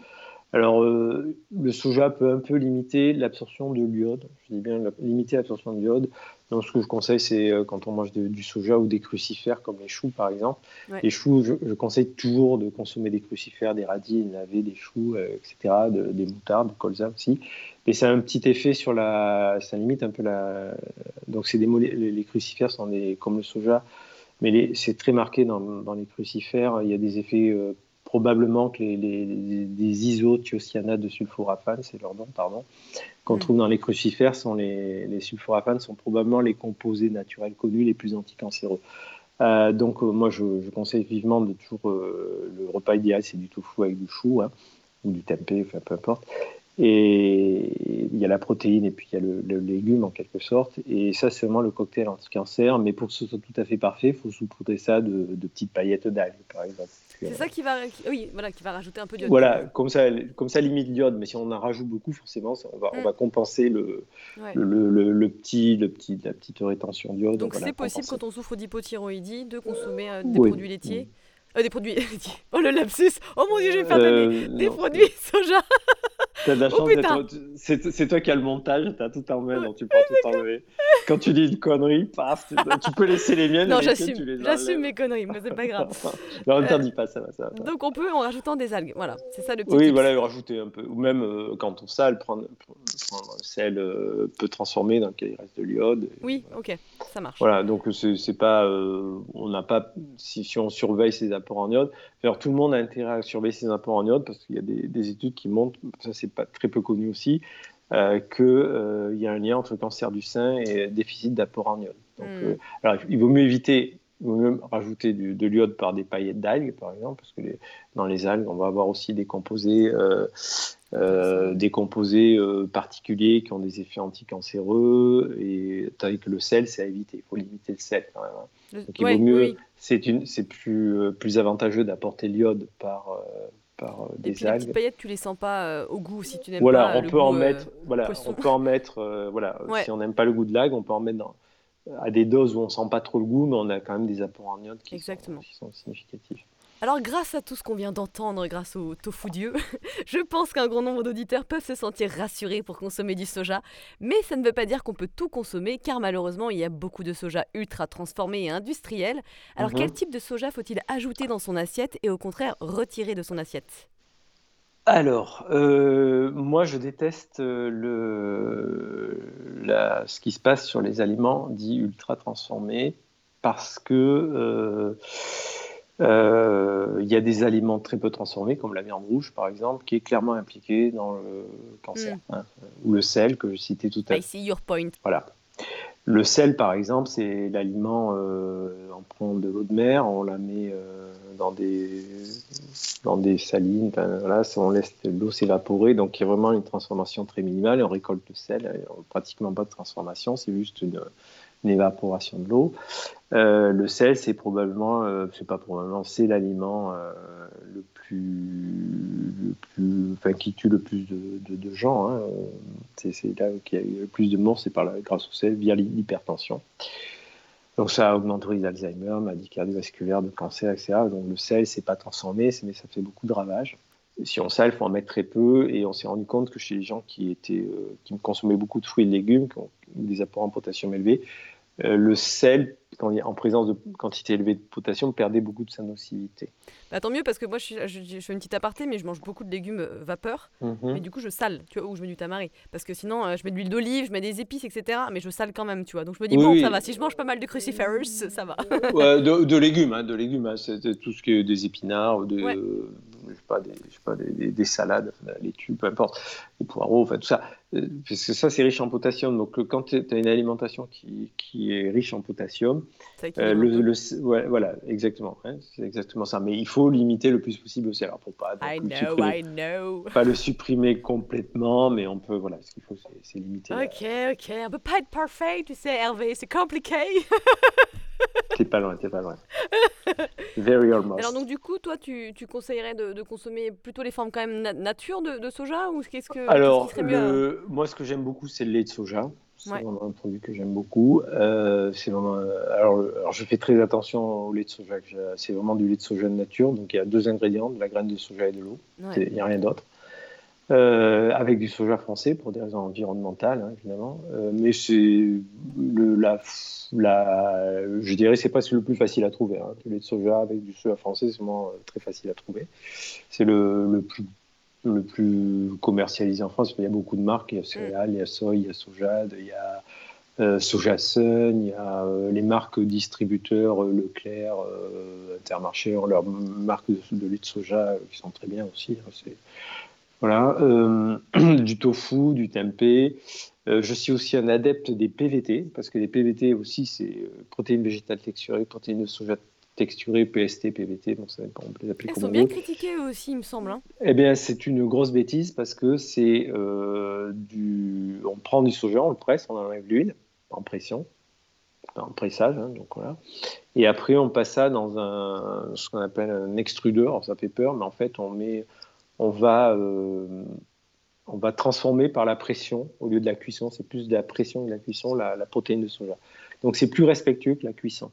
Alors, euh, le soja peut un peu limiter l'absorption de l'iode. Je dis bien limiter l'absorption de l'iode. Donc, ce que je conseille, c'est euh, quand on mange du soja ou des crucifères, comme les choux par exemple. Les choux, je, conseille toujours de consommer des crucifères, des radis, des navets, des choux, euh, etc., des moutardes, du colza aussi. Mais ça a un petit effet sur la. Ça limite un peu la. Donc, c'est des les crucifères sont des, comme le soja, mais c'est très marqué dans, les crucifères. Il y a des effets euh, probablement que les, les, des isothiocyanate de sulforaphane, c'est leur nom, pardon, qu'on trouve dans les crucifères, sont les, les sulforaphanes sont probablement les composés naturels connus les plus anticancéreux. Euh, donc euh, moi je, conseille vivement de toujours le repas idéal c'est du tofu avec du chou hein, ou du tempeh, enfin peu importe. Et il y a la protéine et puis il y a le, légume en quelque sorte. Et ça, c'est vraiment le cocktail anti-cancer. Mais pour que ce soit tout à fait parfait, il faut saupoudrer ça de, petites paillettes d'algues, par exemple. C'est ça qui va, oui, voilà, qui va rajouter un peu d'iode. Voilà, comme ça, comme ça limite l'iode. Mais si on en rajoute beaucoup, forcément, on, va, on va mm. compenser le, le, petit, le petit, la petite rétention d'iode. Donc c'est possible quand on souffre d'hypothyroïdie de consommer euh, des produits laitiers? Euh, des produits. oh le lapsus Oh mon dieu, je vais faire euh, des produits soja T'as de la oh, chance C'est toi qui as le montage, t'as tout en main, donc tu peux tout enlever. Quand tu dis une connerie, paf, tu, peux laisser les miennes. Non, j'assume mes conneries, mais c'est pas grave. non, ne t'en pas, ça va, ça va. Donc on peut en rajoutant des algues, voilà, c'est ça le petit. Oui, voilà, rajouter un peu. Ou même euh, quand on sale, prendre, prendre un sel euh, peu transformé dans il reste de l'iode. Oui, ok, ça marche. Voilà, donc c'est pas. Euh, on n'a pas. Si, si, on surveille ses apports en iode, alors tout le monde a intérêt à surveiller ses apports en iode parce qu'il y a des, des études qui montrent, ça c'est pas très peu connu aussi, euh, qu'il euh, y a un lien entre cancer du sein et déficit d'apport en iode. Donc, hmm. alors, il vaut mieux éviter il vaut mieux rajouter de l'iode par des paillettes d'algues, par exemple, parce que dans les algues, on va avoir aussi des composés, des composés particuliers qui ont des effets anticancéreux, et tandis que le sel, c'est à éviter. Il faut limiter le sel quand même. Hein. Donc il vaut mieux, c'est plus, plus avantageux d'apporter l'iode par, par euh, des algues. Les paillettes, tu les sens pas euh, au goût si tu n'aimes pas on le peut goût, en mettre, euh, voilà, on peut en mettre, voilà, si on n'aime pas le goût de l'algue, on peut en mettre dans, à des doses où on sent pas trop le goût, mais on a quand même des apports en iode qui, Sont, qui sont significatifs. Alors grâce à tout ce qu'on vient d'entendre, grâce au tofu Dieu, je pense qu'un grand nombre d'auditeurs peuvent se sentir rassurés pour consommer du soja. Mais ça ne veut pas dire qu'on peut tout consommer, car malheureusement il y a beaucoup de soja ultra transformé et industriel. Alors quel mhm. type de soja faut-il ajouter dans son assiette et au contraire retirer de son assiette? Alors, euh, moi je déteste euh, le, ce qui se passe sur les aliments dits ultra transformés parce que euh, il y a des aliments très peu transformés, comme la viande rouge par exemple, qui est clairement impliquée dans le cancer. Mm. Hein, ou le sel que je citais tout à l'heure. I see your point. Voilà. Le sel, par exemple, c'est l'aliment, euh, on prend de l'eau de mer, on la met euh, dans, des, dans des salines, voilà, on laisse l'eau s'évaporer, donc il y a vraiment une transformation très minimale, et on récolte le sel, pratiquement pas de transformation, c'est juste une, une évaporation de l'eau. Euh, le sel, c'est probablement, euh, c'est pas probablement, c'est l'aliment euh, le, plus, le plus, enfin, qui tue le plus de, gens. Hein. C'est, là qu'il y a eu le plus de morts, c'est par la, grâce au sel, via l'hypertension. Donc ça augmente le risque d'Alzheimer, maladie cardiovasculaire, de cancer, etc. Donc le sel, c'est pas transformé, mais ça fait beaucoup de ravages. Si on sale, il faut en mettre très peu. Et on s'est rendu compte que chez les gens qui, qui consommaient beaucoup de fruits et de légumes, qui ont des apports en potassium élevés, euh, le sel, quand, en présence de quantité élevée de potassium, perdait beaucoup de sa nocivité. Bah, tant mieux parce que moi je, je, fais une petite aparté, mais je mange beaucoup de légumes euh, vapeur, mhm. mais du coup je sale, tu vois, ou je mets du tamari. Parce que sinon euh, je mets de l'huile d'olive, je mets des épices, etc. Mais je sale quand même, tu vois. Donc je me dis, bon, ça va, si je mange pas mal de cruciferous, ça va. de, légumes, hein, de légumes, hein, c'est tout ce qui est des épinards, de, je sais pas, des, je sais pas, des, des, salades, peu importe, des poireaux, enfin tout ça. Euh, parce que ça, c'est riche en potassium. Donc, euh, quand tu as une alimentation qui, qui, est riche en potassium, euh, le, voilà, exactement, hein, c'est exactement ça. Mais il faut limiter le plus possible le sel. pour pas, I know, I know. pas le supprimer complètement, mais on peut, voilà, ce qu'il faut, c'est limiter. Ok, ok, on peut pas être parfait, tu sais, Hervé, c'est compliqué. t'es pas loin, t'es pas loin. Very almost. Alors donc du coup, toi, tu, tu conseillerais de, de, consommer plutôt les formes quand même nature de, de, soja ou qu'est-ce que Alors, qui serait mieux, moi, ce que j'aime beaucoup, c'est le lait de soja. C'est vraiment un produit que j'aime beaucoup. Euh, c'est vraiment, euh, alors, alors, je fais très attention au lait de soja. C'est vraiment du lait de soja de nature. Donc il y a deux ingrédients, de la graine de soja et de l'eau. Il n'y a rien d'autre. Euh, avec du soja français pour des raisons environnementales, hein, évidemment. Euh, mais c'est la, la, je dirais, c'est pas le plus facile à trouver. Hein. Le lait de soja avec du soja français, c'est vraiment euh, très facile à trouver. C'est le, le, plus le plus commercialisé en France. Il y a beaucoup de marques. Il y a céréales, il y a soya, il y a sojade, il y a euh, Soja Sun, il y a les marques distributeurs Leclerc, Intermarché, leurs marques de, de, lait de soja qui sont très bien aussi. Hein. C'est voilà, euh, du tofu, du tempeh. Euh, je suis aussi un adepte des PVT, parce que les PVT aussi, c'est euh, protéines végétales texturées, protéines de soja texturées, PST, PVT, bon, ça on peut les appeler Ils sont bien critiqués aussi, il me semble. Hein. Eh bien, c'est une grosse bêtise parce que c'est du. On prend du soja, on le presse, on enlève l'huile en pression, en pressage, hein, donc voilà. Et après, on passe ça dans un, ce qu'on appelle un extrudeur. ça fait peur, mais en fait, on met on va, euh, on va transformer par la pression, au lieu de la cuisson, c'est plus de la pression que de la cuisson, la, protéine de soja. Donc c'est plus respectueux que la cuisson.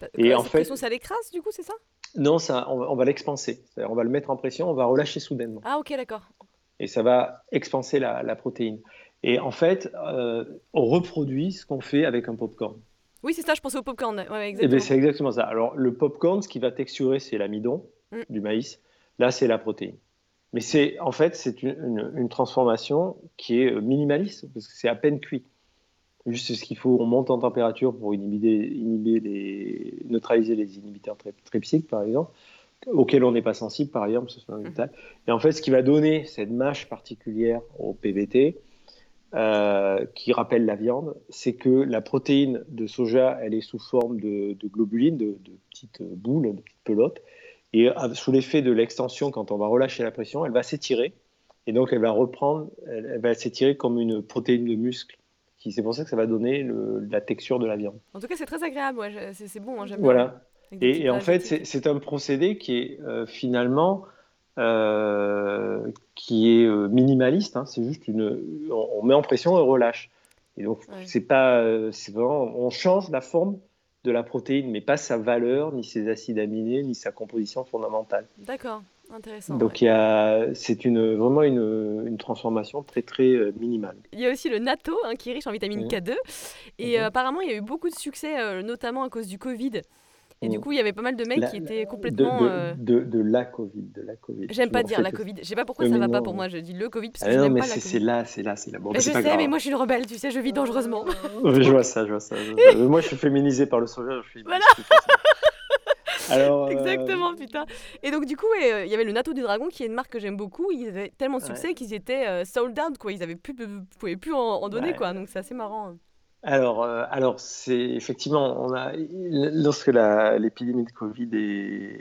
Bah, Et en fait, pression, ça l'écrase du coup, c'est ça? Non, ça, on, va l'expanser. On va le mettre en pression, on va relâcher soudainement. Ah ok, d'accord. Et ça va expanser la, protéine. Et en fait, euh, on reproduit ce qu'on fait avec un popcorn. Oui, c'est ça, je pensais au popcorn. Ouais, eh ben, c'est exactement ça. Alors, le popcorn, ce qui va texturer, c'est l'amidon mm. du maïs. Là, c'est la protéine. Mais c'est en fait c'est une, une, transformation qui est minimaliste parce que c'est à peine cuit. Juste ce qu'il faut, on monte en température pour inhiber, inhiber les, neutraliser les inhibiteurs trypsiques par exemple, auxquels on n'est pas sensible par exemple, ce sont Et en fait, ce qui va donner cette mâche particulière au PVT, euh, qui rappelle la viande, c'est que la protéine de soja, elle est sous forme de, globuline, de, petites boules, de petites pelotes. Et sous l'effet de l'extension, quand on va relâcher la pression, elle va s'étirer. Et donc, elle va reprendre, elle, va s'étirer comme une protéine de muscle. C'est pour ça que ça va donner la texture de la viande. En tout cas, c'est très agréable. c'est bon, hein, j'aime Voilà. Et, en fait, c'est un procédé qui est euh, finalement euh, qui est euh, minimaliste. Hein. c'est juste une, on, met en pression et on relâche. Et donc c'est pas, c'est vraiment, on change la forme de la protéine, mais pas sa valeur, ni ses acides aminés, ni sa composition fondamentale. D'accord. Intéressant. Donc c'est une, vraiment une, une, transformation très très minimale. Il y a aussi le natto hein, qui est riche en vitamine K2 et mhm. apparemment il y a eu beaucoup de succès, notamment à cause du Covid. Et du coup, il y avait pas mal de mecs qui étaient complètement. Euh, de, de, la Covid. De la COVID. J'aime pas dire la Covid. Je sais pas pourquoi ça va pas pour moi. Je dis le Covid parce que ah je n'aime pas la C'est là, c'est là, c'est là. je sais, mais moi je suis une rebelle, tu sais, je vis dangereusement. je vois ça, je vois ça. moi je suis féminisé par le soja. Je suis... Voilà. Alors, euh, Exactement, putain. Et donc, du coup, euh, il y avait le Natto du Dragon, qui est une marque que j'aime beaucoup. Ils avaient tellement de succès qu'ils étaient sold out, quoi. Ils avaient plus, pouvaient plus en, donner, quoi. Donc, c'est assez marrant. Alors, euh, alors c'est effectivement, lorsque l'épidémie de Covid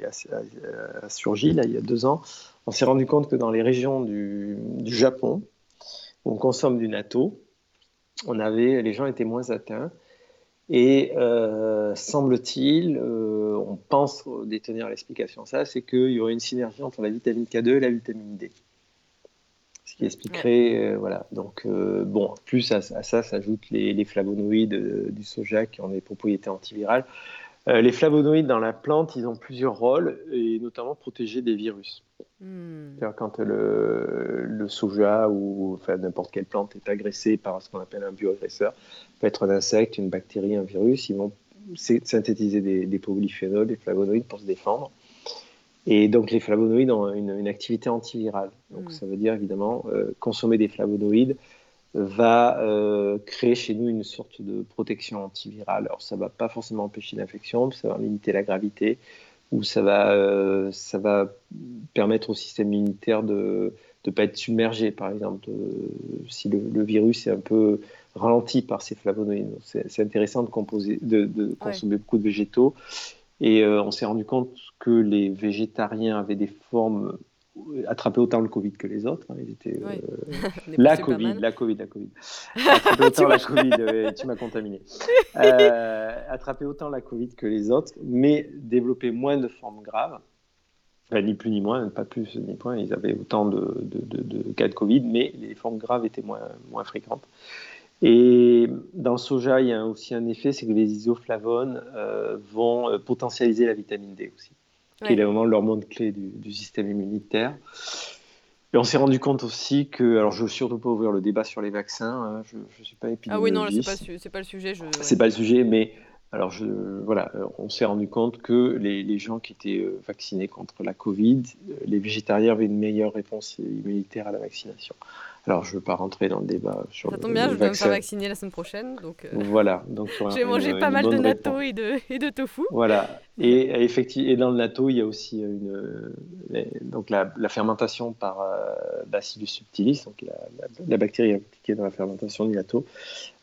a, surgi, là, il y a deux ans, on s'est rendu compte que dans les régions du, Japon, où on consomme du natto, on avait, les gens étaient moins atteints. Et euh, semble-t-il, euh, on pense détenir l'explication ça, c'est qu'il y aurait une synergie entre la vitamine K2 et la vitamine D qui expliquerait, euh, voilà. Donc, euh, bon, plus à, ça s'ajoutent les, flavonoïdes euh, du soja qui ont des propriétés antivirales. les flavonoïdes dans la plante, ils ont plusieurs rôles, et notamment protéger des virus. Hmm. Quand le, le, soja ou enfin, n'importe quelle plante est agressée par ce qu'on appelle un bioagresseur, peut être un insecte, une bactérie, un virus, ils vont synthétiser des, des polyphénols, des flavonoïdes pour se défendre. Et donc les flavonoïdes ont une, activité antivirale. Donc mm. ça veut dire évidemment euh, consommer des flavonoïdes va euh, créer chez nous une sorte de protection antivirale. Alors ça ne va pas forcément empêcher l'infection, ça va limiter la gravité, ou ça va, euh, ça va permettre au système immunitaire de ne pas être submergé, par exemple, si le, virus est un peu ralenti par ces flavonoïdes. C'est intéressant de, composer, de, consommer beaucoup de végétaux. Et on s'est rendu compte que les végétariens avaient des formes euh, attrapaient autant le Covid que les autres. Hein. Ils étaient, euh, la, COVID, la Covid, la Covid, autant la Covid. tu m'as contaminé. Euh, attraper autant la Covid que les autres, mais développer moins de formes graves. ni plus ni moins, pas plus ni moins. Ils avaient autant de, de, de, cas de Covid, mais les formes graves étaient moins, moins fréquentes. Et dans le soja, il y a aussi un effet, c'est que les isoflavones vont potentialiser la vitamine D aussi qui est vraiment l'hormone clé du, système immunitaire. Et on s'est rendu compte aussi que, alors je ne veux surtout pas ouvrir le débat sur les vaccins, hein, je ne suis pas épidémiologiste. Ah oui, non, ce n'est pas, pas, le sujet. Je... C'est pas le sujet, mais alors je, voilà, on s'est rendu compte que les, les, gens qui étaient euh, vaccinés contre la Covid, les végétariens avaient une meilleure réponse immunitaire à la vaccination. Alors, je ne veux pas rentrer dans le débat sur Ça tombe bien, je vais me faire vacciner la semaine prochaine. Donc, euh, Voilà. Donc, J'ai mangé pas mal de natto et de, et de tofu. Voilà. Et, effectivement, et dans le natto, il y a aussi une, donc la, fermentation par euh, Bacillus subtilis, donc la, bactérie impliquée dans la fermentation du natto,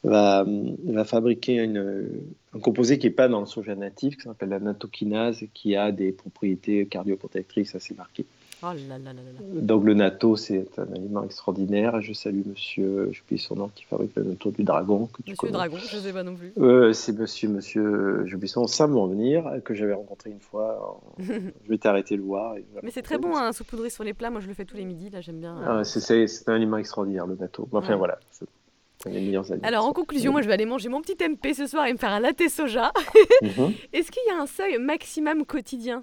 va, va fabriquer une, un composé qui n'est pas dans le soja natif, qui s'appelle la nattokinase, qui a des propriétés cardioprotectrices assez marquées. Oh Donc le natto, c'est un aliment extraordinaire. Je salue monsieur, je son nom, qui fabrique le natto du dragon. Que monsieur Dragon, je ne sais pas non plus. Euh, c'est monsieur, monsieur, j'oublie son nom, Sam venir, que j'avais rencontré une fois. je vais t'arrêter le voir. Mais c'est très bon, un hein, saupoudré sur les plats. Moi, je le fais tous les midis. Là, j'aime bien. Ah, c'est un aliment extraordinaire, le natto. Enfin, voilà. Alors en conclusion, moi je vais aller manger mon petit MP ce soir et me faire un latte soja. Mhm. Est-ce qu'il y a un seuil maximum quotidien?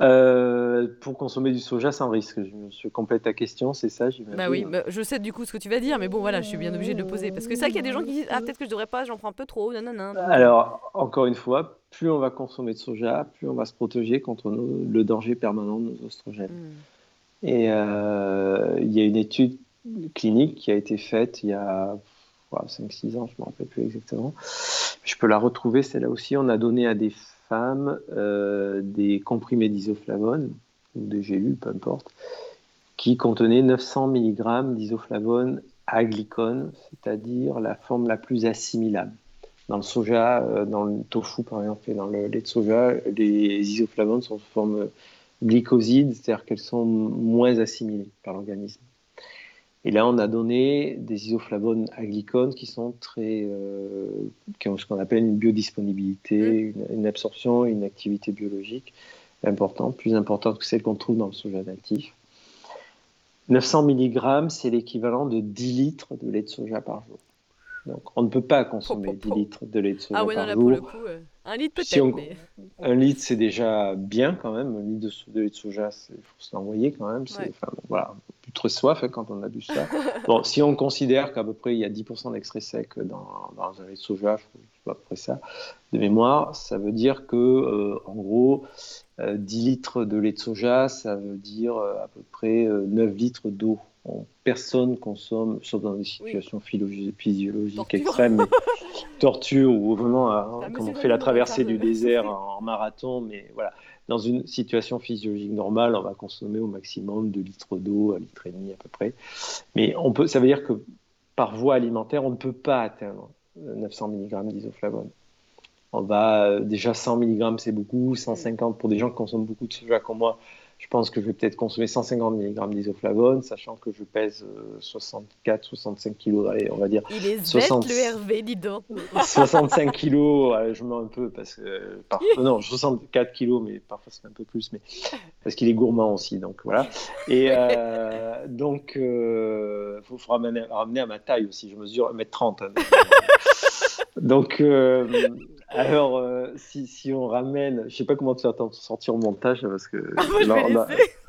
Euh, pour consommer du soja sans risque. Je, complète ta question, c'est ça Bah oui, bah, je sais du coup ce que tu vas dire, mais bon voilà, je suis bien obligé de le poser. Parce que c'est vrai qu'il y a des gens qui disent Ah, peut-être que je devrais pas, j'en prends un peu trop, Alors, encore une fois, plus on va consommer de soja, plus on va se protéger contre le danger permanent de nos oestrogènes. Hmm. Et euh, il y a une étude clinique qui a été faite il y a 5-6 ans, je ne me rappelle plus exactement. Je peux la retrouver, celle-là aussi. On a donné à des femmes euh, des comprimés d'isoflavone, ou des gélules, peu importe, qui contenaient 900 mg d'isoflavone aglycone, c'est-à-dire la forme la plus assimilable. Dans le soja, euh, dans le tofu par exemple, et dans le lait de soja, les isoflavones sont sous forme glycoside, c'est-à-dire qu'elles sont moins assimilées par l'organisme. Et là, on a donné des isoflavones aglycones qui sont très, euh, qui ont ce qu'on appelle une biodisponibilité, mmh. une, absorption, une activité biologique importante, plus importante que celle qu'on trouve dans le soja natif. 900 mg, c'est l'équivalent de 10 litres de lait de soja par jour. Donc, on ne peut pas consommer 10 litres de lait de soja ah ouais, par non, là, Pour le coup, un litre peut-être. mais... Un litre, c'est déjà bien quand même. Un litre de, lait de soja, il faut se l'envoyer quand même. Enfin, bon, voilà, plus trop soif hein, quand on a bu ça. bon, si on considère qu'à peu près il y a 10% d'extrait sec dans, dans, un lait de soja, je à peu près ça, de mémoire, ça veut dire que, euh, en gros, 10 euh, litres de lait de soja, ça veut dire euh, à peu près 9 litres d'eau personne consomme, sauf dans des situations physiologiques extrêmes, torture ou vraiment, euh, comme on fait la traversée du désert en, marathon, mais voilà. Dans une situation physiologique normale, on va consommer au maximum 2 litres d'eau, 1 litre et demi à peu près. Mais on peut, ça veut dire que par voie alimentaire, on ne peut pas atteindre 900 mg d'isoflavone. On va euh, déjà 100 mg, c'est beaucoup, 150 pour des gens qui consomment beaucoup de soja comme moi je pense que je vais peut-être consommer 150 mg d'isoflavone, sachant que je pèse 64, 65 kg, allez, on va dire. Il est 60... le Hervé, dis donc. 65 kg, je mens un peu parce que non, 64 kg, mais parfois c'est un peu plus, mais parce qu'il est gourmand aussi, donc voilà. Et euh, donc, il euh, faut, ramener, ramener, à ma taille aussi. Je mesure 1m30. Hein, donc, euh, alors, euh, si, si, on ramène, je sais pas comment tu vas t'en sortir au montage parce que. Ah, moi, je vais laisser.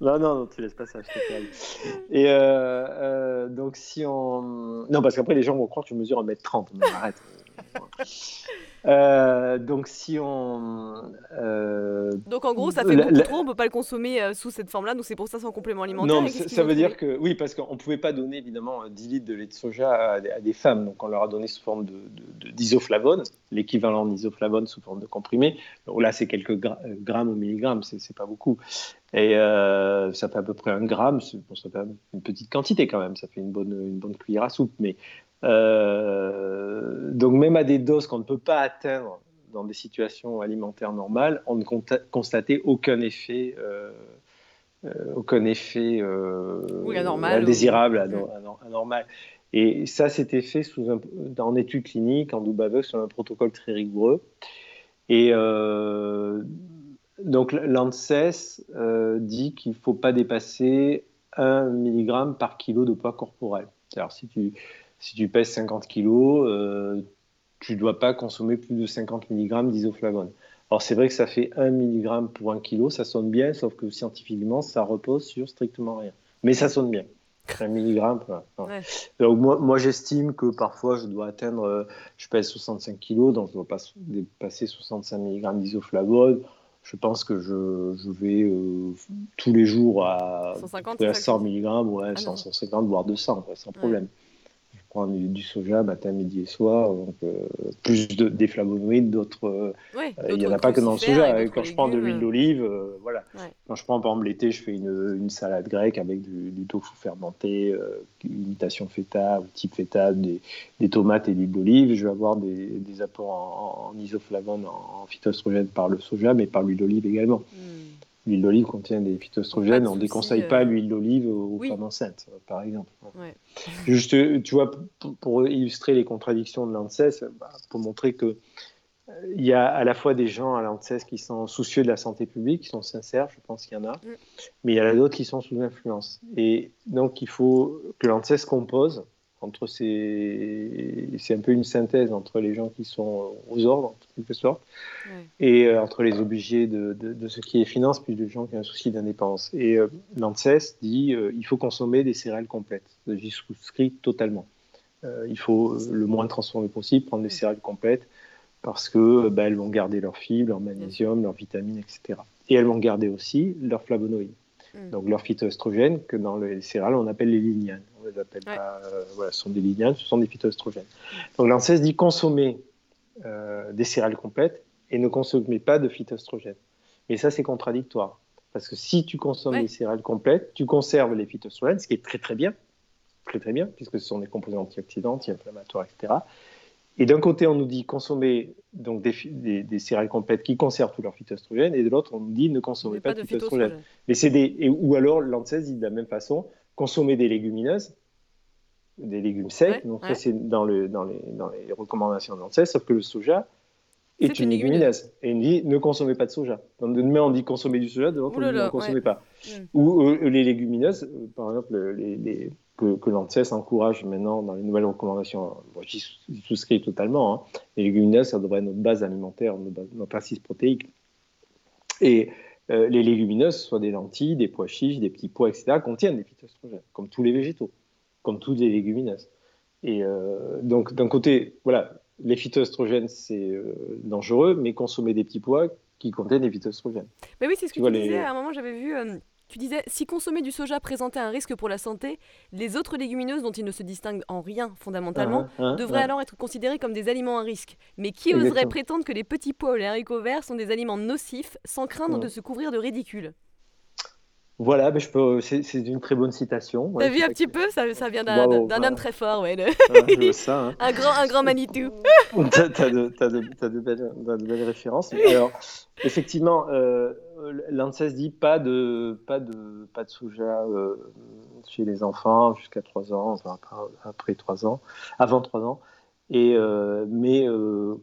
Non, non, non, tu laisses pas ça, je te Et euh, euh, donc, si on. Non, parce qu'après, les gens vont croire que je mesure 1m30. Mais arrête. Euh, donc si on... Euh, donc en gros, ça fait beaucoup trop, on ne peut pas le consommer euh, sous cette forme-là, donc c'est pour ça en complément alimentaire. Non, ça, veut dire que... Oui, parce qu'on ne pouvait pas donner évidemment 10 litres de lait de soja à, des femmes, donc on leur a donné sous forme d'isoflavone, de, l'équivalent d'isoflavone sous forme de comprimé. Donc là, c'est quelques grammes au milligrammes, c'est pas beaucoup. Et ça fait à peu près un gramme, bon, ça fait une petite quantité quand même, ça fait une bonne, une bonne cuillère à soupe, mais euh, donc même à des doses qu'on ne peut pas atteindre dans des situations alimentaires normales, on ne constatait aucun effet, euh, euh, aucun effet indésirable, anormal. Et ça, c'était fait sous un, en études cliniques, en double aveugle, sur un protocole très rigoureux. Et donc l'ANSES dit qu'il ne faut pas dépasser 1 mg par kilo de poids corporel. Alors si tu si tu pèses 50 kg, euh, tu ne dois pas consommer plus de 50 mg d'isoflavone. Alors c'est vrai que ça fait 1 mg pour 1 kg, ça sonne bien, sauf que scientifiquement, ça repose sur strictement rien. Mais ça sonne bien. 1 mg. Donc moi, moi j'estime que parfois je dois atteindre, euh, je pèse 65 kg, donc je dois pas dépasser 65 mg d'isoflavone. Je pense que je, je vais euh, tous les jours à, 100 mg, ouais, 150, voire 200, sans problème prendre du, soja matin, midi et soir, donc, euh, plus de, des flavonoïdes, d'autres. Euh, il n'y en a pas que dans le soja. Quand je prends de l'huile d'olive, euh, voilà. Quand je prends par exemple l'été, je fais une, une, salade grecque avec du, tofu fermenté, imitation feta ou type feta, des, des tomates et de l'huile d'olive. Je vais avoir des, des apports en, en isoflavone, en, phytoestrogène par le soja, mais par l'huile d'olive également. Hmm. L'huile d'olive contient des phytoestrogènes. On ne déconseille pas euh, l'huile d'olive aux femmes enceintes, par exemple. Juste, tu vois, pour, illustrer les contradictions de l'ANSES, bah, pour montrer que euh, il y a à la fois des gens à l'ANSES qui sont soucieux de la santé publique, qui sont sincères, je pense qu'il y en a, mm. mais il y en a d'autres qui sont sous influence. Et donc, il faut que l'ANSES compose entre ces... C'est un peu une synthèse entre les gens qui sont aux ordres, en quelque sorte, et euh, entre les obligés de, de, ce qui est finance, puis les gens qui ont un souci d'indépendance. Et euh, l'ANSES dit euh, il faut consommer des céréales complètes. J'y souscris totalement. il faut le moins transformer possible, prendre des céréales complètes, parce que bah, elles vont garder leur fibres, leur magnésium, leurs vitamines, etc. Et elles vont garder aussi leurs flavonoïdes. Mm. Donc leurs phytoestrogènes, que dans les céréales, on appelle les lignanes. Pas, euh, voilà, ce sont des lignanes, ce sont des phytoestrogènes. Donc l'ANSES dit consommer euh, des céréales complètes et ne consommez pas de phytoestrogènes. Mais ça, c'est contradictoire. Parce que si tu consommes des céréales complètes, tu conserves les phytoestrogènes, ce qui est très très bien. très très bien, puisque ce sont des composés antioxydants, anti-inflammatoires, etc. Et d'un côté, on nous dit consommer donc des, des, céréales complètes qui conservent tous leurs phytoestrogènes, et de l'autre, on nous dit ne consommez pas, de phytoestrogènes. Mais c'est des, ou alors l'ANSES dit de la même façon, consommer des légumineuses, des légumes secs. donc ça, c'est dans, le, dans, les, dans les recommandations de l'ANSES, sauf que le soja, est une, légumineuse. Et il dit ne consommez pas de soja. Donc demain on dit consommer du soja, de l'autre on dit ne consommez pas. Mm. Ou euh, les légumineuses, euh, par exemple les, les, que, que l'ANSES encourage maintenant dans les nouvelles recommandations, bon, j'y souscris totalement, hein. les légumineuses ça devrait être notre base alimentaire, notre, assise protéique. Et euh, les légumineuses, soit des lentilles, des pois chiches, des petits pois, etc., contiennent des phytoestrogènes, comme tous les végétaux, comme toutes les légumineuses. Et donc d'un côté, voilà, les phytoestrogènes, c'est euh, dangereux, mais consommer des petits pois qui contiennent des phytoestrogènes. Mais oui, c'est ce que tu, disais. À un moment, j'avais vu. Euh, tu disais, si consommer du soja présentait un risque pour la santé, les autres légumineuses, dont il ne se distingue en rien fondamentalement, ah, ah, devraient ah. alors être considérées comme des aliments à risque. Mais qui oserait prétendre que les petits pois ou les haricots verts sont des aliments nocifs sans craindre de se couvrir de ridicule voilà, ben je peux, c'est, une très bonne citation. T'as vu un petit peu ça, ça vient d'un, homme très fort, ouais. ça, hein. un, grand, un grand Manitou. t'as, as de, de, de, belles, de, belles, références. Alors, effectivement, euh, l'ANSES dit pas de, pas de, pas de soja euh, chez les enfants jusqu'à 3 ans, enfin, après 3 ans, avant 3 ans. Et, euh, mais euh,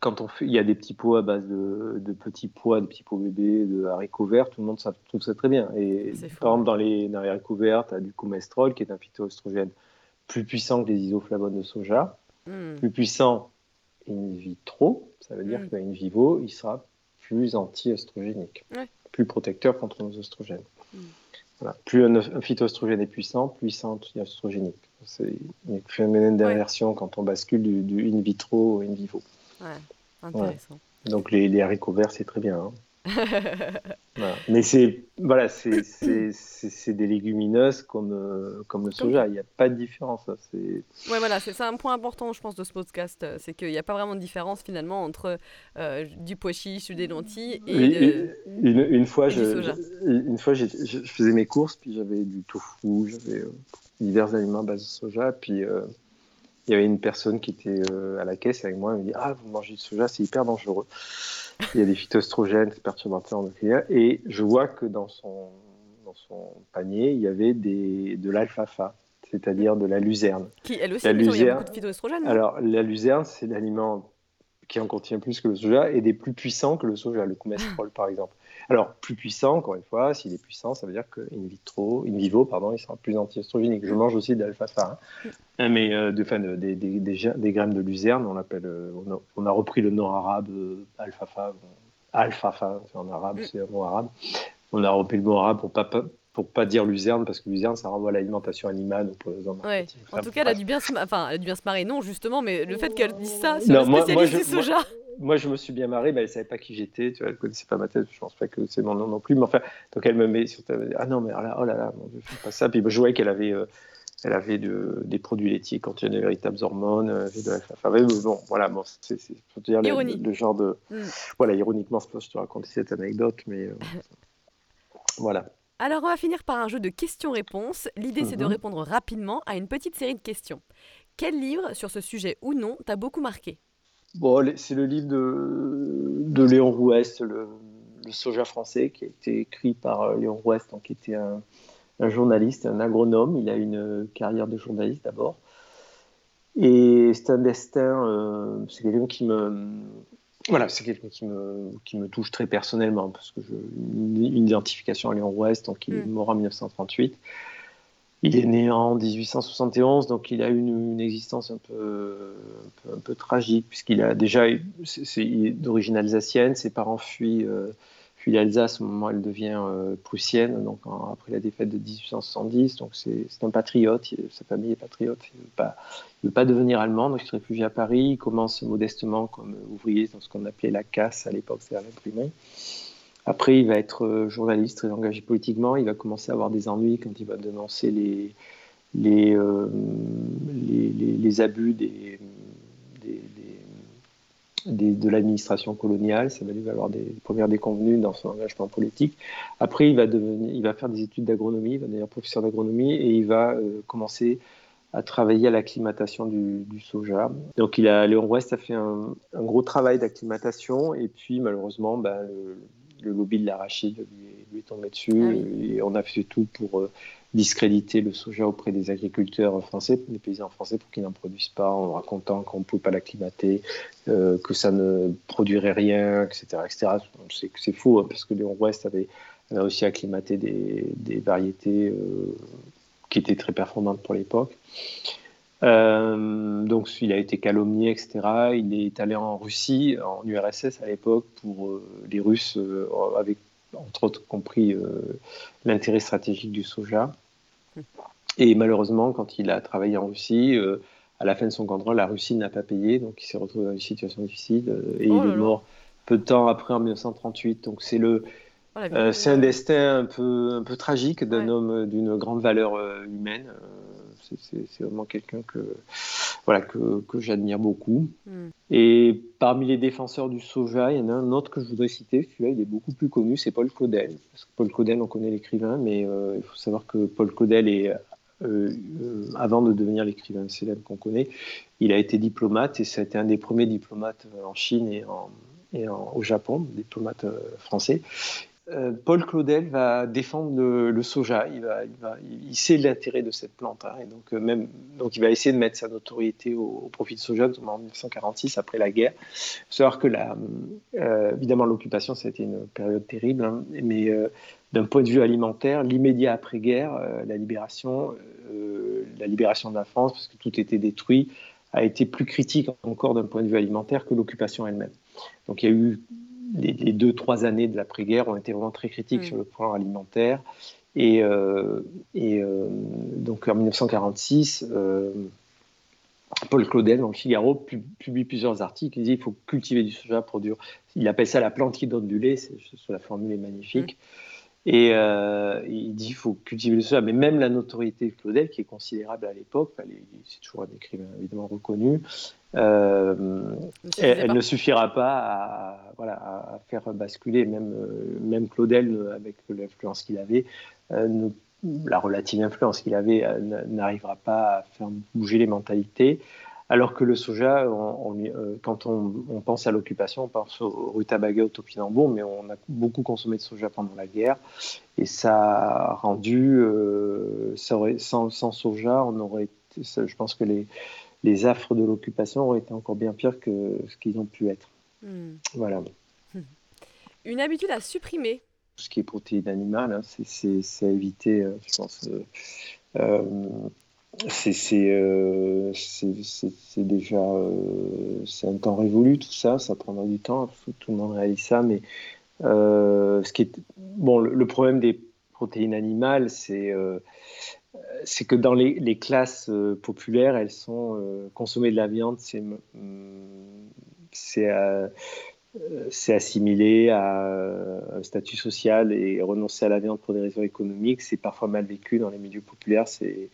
quand on fait, il y a des petits pots à base de, petits pois, de petits pots bébés, de haricots verts, tout le monde ça, trouve ça très bien. Et par exemple, dans les, dans haricots verts, tu as du coumestrol, qui est un phytoestrogène plus puissant que les isoflavones de soja, hmm. plus puissant in vitro, ça veut dire mm. qu'in vivo, il sera plus anti-oestrogénique, plus protecteur contre nos oestrogènes. Hmm. Voilà. Plus un, phytoestrogène est puissant, puissant anti-oestrogénique. C'est un phénomène d'inversion quand on bascule du, du in vitro au in vivo. Ouais, intéressant. Donc les, les, haricots verts, c'est très bien. Hein. Mais c'est voilà, c'est des légumineuses comme, euh, comme le soja. Il n'y a pas de différence. Hein. Ouais, voilà, c'est un point important, je pense, de ce podcast. Euh, c'est qu'il n'y a pas vraiment de différence finalement entre euh, du pois chiche ou des lentilles et, une, une, fois, je, une fois, je faisais mes courses, puis j'avais du tofu, j'avais divers aliments à base de soja, puis il y avait une personne qui était euh, à la caisse avec moi, elle me dit Ah, vous mangez du soja, c'est hyper dangereux. Il y a des phytoestrogènes, c'est perturbateur endocriniens. Et je vois que dans son, dans son panier, il y avait des, de l'alfalfa, c'est-à-dire de la luzerne. Qui, elle aussi, la luzerne, il y a beaucoup de phytoestrogènes. Alors, la luzerne, c'est l'aliment qui en contient plus que le soja et des plus puissants que le soja, le coumestrol par exemple. Alors, plus puissant, encore une fois, s'il est puissant, ça veut dire qu'in vitro, in vivo, pardon, il sera plus anti-estrogénique. Je mange aussi de l'alfalfa, hein. mais euh, de, de, des, des, des, graines de luzerne, on, appelle, euh, on, a, repris le nom arabe euh, alfafa, alfafa, en arabe, c'est un mot arabe. On a repris le mot arabe pour pas, pour pas dire luzerne, parce que luzerne, ça renvoie à l'alimentation animale. Donc pour ouais. En tout cas, elle a, dû bien se, enfin, elle a dû bien se marrer, non, justement, mais le fait qu'elle dise ça sur non, le spécialiste du soja moi, je me suis bien marré, mais elle savait pas qui j'étais, tu vois, elle connaissait pas ma tête, je pense pas que c'est mon nom non plus, mais enfin, donc elle me met sur ta... ah non, mais oh là, oh là là, mon Dieu, fais pas ça. Puis je voyais qu'elle avait, euh, elle avait de, des produits laitiers qui contiennent des véritables hormones, euh, de la enfin, bon, voilà, bon, c'est pour te dire le, genre de, mm. voilà, ironiquement, je te raconte cette anecdote, mais euh, voilà. Alors, on va finir par un jeu de questions-réponses. L'idée, c'est de mhm. répondre rapidement à une petite série de questions. Quel livre, sur ce sujet ou non, t'a beaucoup marqué? Bon, c'est le livre de, de Léon Rouest, le, soja français, qui a été écrit par euh, Léon Rouest, qui était un, journaliste, un agronome. Il a une carrière de journaliste d'abord. Et c'est un destin, euh, c'est quelqu'un qui me, voilà, c'est quelqu'un qui me, qui me touche très personnellement, parce que j'ai une, identification à Léon Rouest, donc il est mm. mort en 1938. Il est né en 1871, donc il a eu une, existence un peu, un peu, tragique, puisqu'il a déjà, c'est d'origine alsacienne, ses parents fuient, euh, fuient l'Alsace au moment où elle devient euh, prussienne, donc après la défaite de 1870, donc c'est un patriote, sa famille est patriote, il ne veut, pas, veut pas devenir allemand, donc il se réfugie à Paris, il commence modestement comme ouvrier dans ce qu'on appelait la casse à l'époque, c'est à l'imprimerie. Après, il va être euh, journaliste, très engagé politiquement. Il va commencer à avoir des ennuis quand il va dénoncer les, les, euh, les, les, abus des, des, de l'administration coloniale. Ça va lui valoir des premières déconvenues dans son engagement politique. Après, il va, devenir, il va faire des études d'agronomie, il va devenir professeur d'agronomie et il va commencer à travailler à l'acclimatation du, soja. Donc, il a, Léon West a fait un, gros travail d'acclimatation et puis malheureusement, ben, le, lobby de l'arachide lui, est tombé dessus ah et on a fait tout pour discréditer le soja auprès des agriculteurs français, des paysans français, pour qu'ils n'en produisent pas, en racontant qu'on ne pouvait pas l'acclimater, euh, que ça ne produirait rien, etc. etc. C'est faux, hein, parce que Léon West avait, avait aussi acclimaté des, des variétés euh, qui étaient très performantes pour l'époque. Euh, donc il a été calomnié, etc. Il est allé en Russie, en URSS à l'époque, pour les Russes, avec entre autres compris l'intérêt stratégique du soja. Et malheureusement, quand il a travaillé en Russie, euh, à la fin de son contrôle, la Russie n'a pas payé, donc il s'est retrouvé dans une situation difficile euh, et oh il est mort peu de temps après, en 1938. Donc c'est le, oh, euh, c'est un destin un peu, un peu tragique d'un homme d'une grande valeur humaine. c'est vraiment quelqu'un que, voilà, que, que j'admire beaucoup. Hmm. Et parmi les défenseurs du soja, il y en a un autre que je voudrais citer. Celui-là, il est beaucoup plus connu, c'est Paul Claudel. Parce que Paul Claudel, on connaît l'écrivain, mais il faut savoir que Paul Claudel est euh, euh, avant de devenir l'écrivain célèbre qu'on connaît. Il a été diplomate et été un des premiers diplomates en Chine et, en, et au Japon, diplomate euh, français. Paul Claudel va défendre le, soja. Il, sait l'intérêt de cette plante. Hein, et même, donc, il va essayer de mettre sa notoriété au, profit de soja, en 1946, après la guerre. Il faut savoir que, la, évidemment, l'occupation, été une période terrible. Hein, mais d'un point de vue alimentaire, l'immédiat après-guerre, euh, la libération, euh, la libération de la France, parce que tout était détruit, a été plus critique encore d'un point de vue alimentaire que l'occupation elle-même. Donc il y a eu les, deux, trois années de l'après-guerre ont été vraiment très critiques mm. sur le plan alimentaire. Et, euh, et donc en 1946, Paul Claudel, dans le Figaro, publie plusieurs articles. Il dit qu'il faut cultiver du soja pour dur. Il appelle ça la plante qui donne du lait. la formule est magnifique. Mm. Et euh, il dit qu'il faut cultiver le soja, mais même la notoriété de Claudel, qui est considérable à l'époque, c'est toujours un écrivain évidemment reconnu, euh, elle, ne suffira pas à, voilà, à faire basculer, même, euh, même Claudel, avec l'influence qu'il avait, la relative influence qu'il avait, n'arrivera pas à faire bouger les mentalités. Alors que le soja, euh, quand on, pense à l'occupation, on pense au rutabaga, au topinambour, mais on a beaucoup consommé de soja pendant la guerre. Et ça a rendu, euh, sans, soja, on aurait je pense que les, affres de l'occupation auraient été encore bien pires que ce qu'ils ont pu être. Hmm. Voilà. Une habitude à supprimer Tout ce qui est protéines animales, hein, c'est à éviter, euh, je pense euh, c'est déjà euh, c'est un temps révolu tout ça, ça prendra du temps, tout le monde réalise ça, mais euh, ce qui est bon, le, problème des protéines animales, c'est c'est que dans les, les classes populaires, elles sont consommer de la viande, c'est c'est euh, c'est assimilé à un statut social et renoncer à la viande pour des raisons économiques, c'est parfois mal vécu dans les milieux populaires, c'est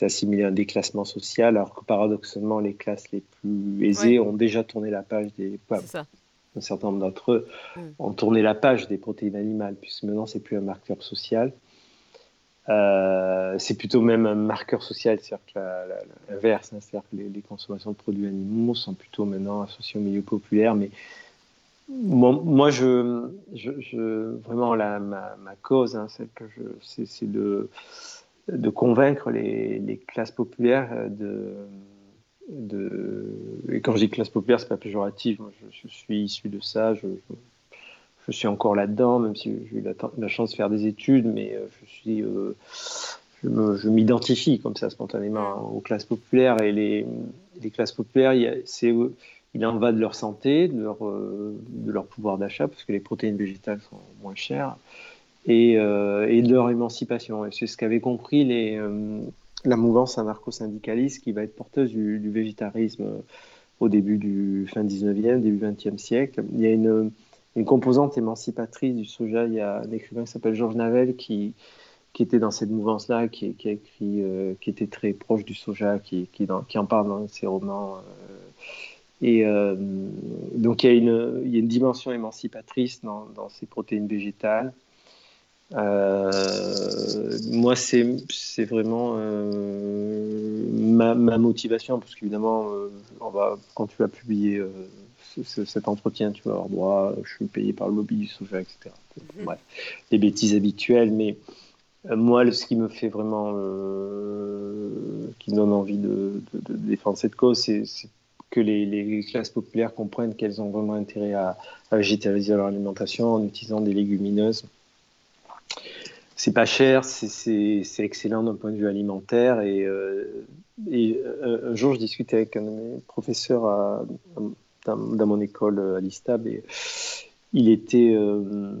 assimilé à un déclassement social, alors que paradoxalement, les classes les plus aisées ont déjà tourné la page des... un certain nombre d'entre eux mm. ont tourné la page des protéines animales, puisque maintenant, c'est plus un marqueur social. Euh, c'est plutôt même un marqueur social, c'est-à-dire que l'inverse, hein, c'est-à-dire que les, consommations de produits animaux sont plutôt maintenant associées au milieu populaire, mais moi, je, vraiment, la, ma, cause, hein, c'est de, convaincre les, classes populaires de, de. Et quand je dis classe populaire, c'est pas péjoratif. Moi, je, suis issu de ça. Je suis encore là-dedans, même si j'ai eu la, chance de faire des études, mais euh, je suis. Euh, je m'identifie comme ça spontanément aux classes populaires et les, les classes populaires, c'est il en va de leur santé, de leur, euh, de leur pouvoir d'achat, parce que les protéines végétales sont moins chères, et, euh, et de leur émancipation. Et c'est ce qu'avait compris les, la mouvance anarcho-syndicaliste qui va être porteuse du, végétarisme au début du fin 19e, début 20e siècle. Il y a une, une composante émancipatrice du soja. Il y a un écrivain qui s'appelle Georges Navel qui, qui était dans cette mouvance-là, qui, qui, écrit, qui était très proche du soja, qui, qui, en parle dans ses romans Et donc il y, a une, il y, a une, dimension émancipatrice dans, dans ces protéines végétales. Moi, c'est vraiment ma, ma, motivation, parce qu'évidemment, va, quand tu vas publier cet entretien, tu vas avoir droit, je suis payé par le lobby du soja, etc. Mhm. Bref, des bêtises habituelles, mais euh, moi, ce qui me fait vraiment, euh, qui me donne envie de, défendre cette cause, c'est que les, classes populaires comprennent qu'elles ont vraiment intérêt à, végétaliser leur alimentation en utilisant des légumineuses. C'est pas cher, c'est excellent d'un point de vue alimentaire. Et, euh, et un jour, je discutais avec un de mes professeurs à, dans, mon école à l'ISTAB et il était, euh,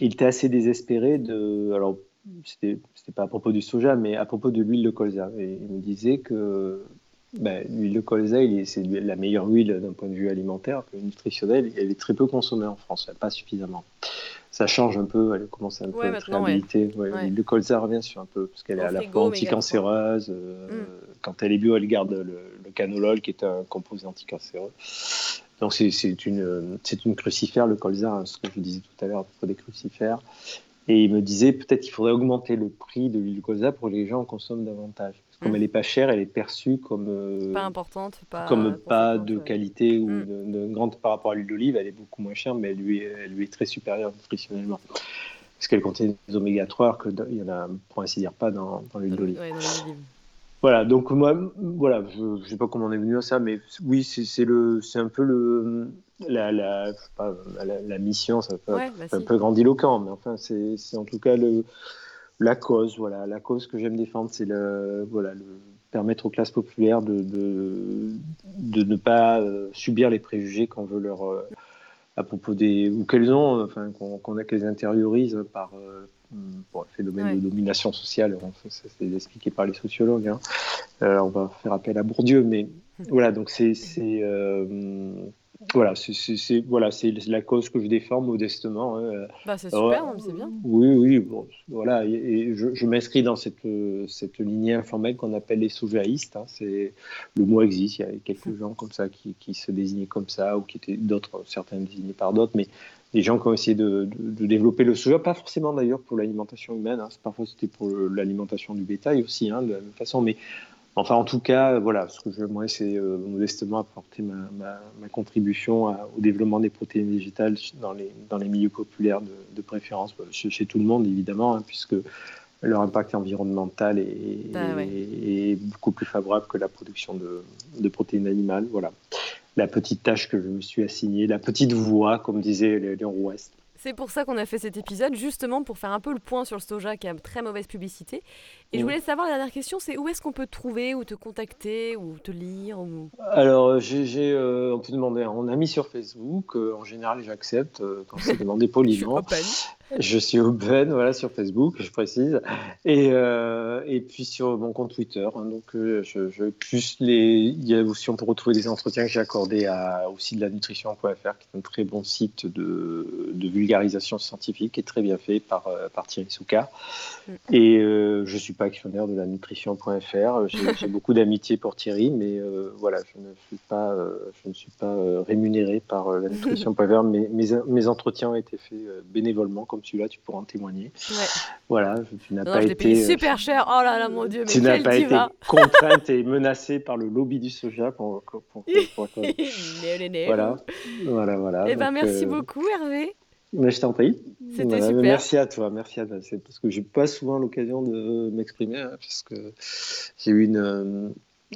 il était assez désespéré de. Alors, c'était pas à propos du soja, mais à propos de l'huile de colza. Et il me disait que ben, l'huile de colza, c'est la meilleure huile d'un point de vue alimentaire, nutritionnel. Elle est très peu consommée en France, pas suffisamment. Ça change un peu, elle commence un peu à être réhabilitée. L'huile de colza revient sur un peu, parce qu'elle est à la fois anticancéreuse. Euh, mm. Quand elle est bio, elle garde le, le, canolol, qui est un composé anticancéreux. Donc c'est une, une crucifère, le colza, hein, ce que je disais tout à l'heure à propos des crucifères. Et il me disait peut-être qu'il faudrait augmenter le prix de l'huile de colza pour que les gens en consomment davantage. Que comme mmh. elle n'est pas chère, elle est perçue comme euh, pas importante, pas comme pas de qualité ou mmh. de, grande par rapport à l'huile d'olive. Elle est beaucoup moins chère, mais elle lui est, elle lui est très supérieure nutritionnellement. Parce qu'elle contient des oméga 3 qu'il y en a, pour ainsi dire, pas dans, dans l'huile d'olive. Voilà, donc moi, voilà, je ne sais pas comment on est venu à ça, mais oui, c'est le, c'est un peu le, la, la, la, mission, ça peut ouais, bah un peu grandiloquent, mais enfin, c'est en tout cas le, la cause, voilà, la cause que j'aime défendre, c'est le, voilà, le permettre aux classes populaires de, de, de ne pas euh, subir les préjugés qu'on veut leur, euh, à propos des, ou qu'elles ont, enfin, qu'on a qu'elles intériorisent par, euh, bon, le phénomène de domination sociale, c'est expliqué par les sociologues. Hein. Euh, on va faire appel à Bourdieu, mais voilà, donc c'est euh, voilà, c'est voilà, la cause que je défends modestement. Hein. Bah, c'est super, hein, c'est bien. Oui, oui, bon, voilà, et, je, m'inscris dans cette, cette lignée informelle qu'on appelle les sojaïstes. Hein. C'est le mot existe, il y a quelques gens comme ça qui, qui se désignaient comme ça ou qui étaient d'autres, certains désignés par d'autres, mais des gens qui ont essayé de, développer le soja, pas forcément d'ailleurs pour l'alimentation humaine, hein. parfois c'était pour l'alimentation du bétail aussi, de la même façon, mais enfin en tout cas, voilà, ce que je moi c'est euh, modestement apporter ma, contribution au développement des protéines végétales dans les, dans les milieux populaires de, préférence, bah, chez, tout le monde évidemment, hein, puisque leur impact environnemental est, bah est, beaucoup plus favorable que la production de, de protéines animales. Voilà la petite tâche que je me suis assignée, la petite voix, comme disait Léon Rouest. C'est pour ça qu'on a fait cet épisode, justement pour faire un peu le point sur le soja qui a très mauvaise publicité. Et je voulais savoir, la dernière question, c'est où est-ce qu'on peut te trouver, ou te contacter, ou te lire Alors, j'ai, euh, on peut demander un ami sur Facebook. Euh, en général, j'accepte euh, quand c'est demandé poliment. Je suis open, voilà, sur Facebook, je précise. Et, euh, et puis sur mon compte Twitter. Hein, donc, euh, je, je, plus les, il y a aussi, on peut retrouver des entretiens que j'ai accordés à, aussi de la nutrition.fr, qui est un très bon site de, de vulgarisation scientifique et très bien fait par, euh, par Thierry Souka. Mm. Et je ne suis pas actionnaire de la nutrition.fr. J'ai beaucoup d'amitié pour Thierry, mais voilà, je ne suis pas, je ne suis pas rémunéré par la nutrition.fr. Mes, mes, mes, entretiens ont été faits bénévolement comme celui-là, tu pourras en témoigner. Voilà, tu n'as pas été euh, super cher. Oh là là, mon Dieu, mais tu n'as pas été contrainte et menacée par le lobby du soja pour. pour, pour, voilà, voilà, voilà. Eh ben, merci euh, beaucoup, Hervé. Mais je t'en prie. C'était super. Merci à toi, merci à toi. parce que j'ai pas souvent l'occasion de m'exprimer, hein, parce que j'ai eu une, euh,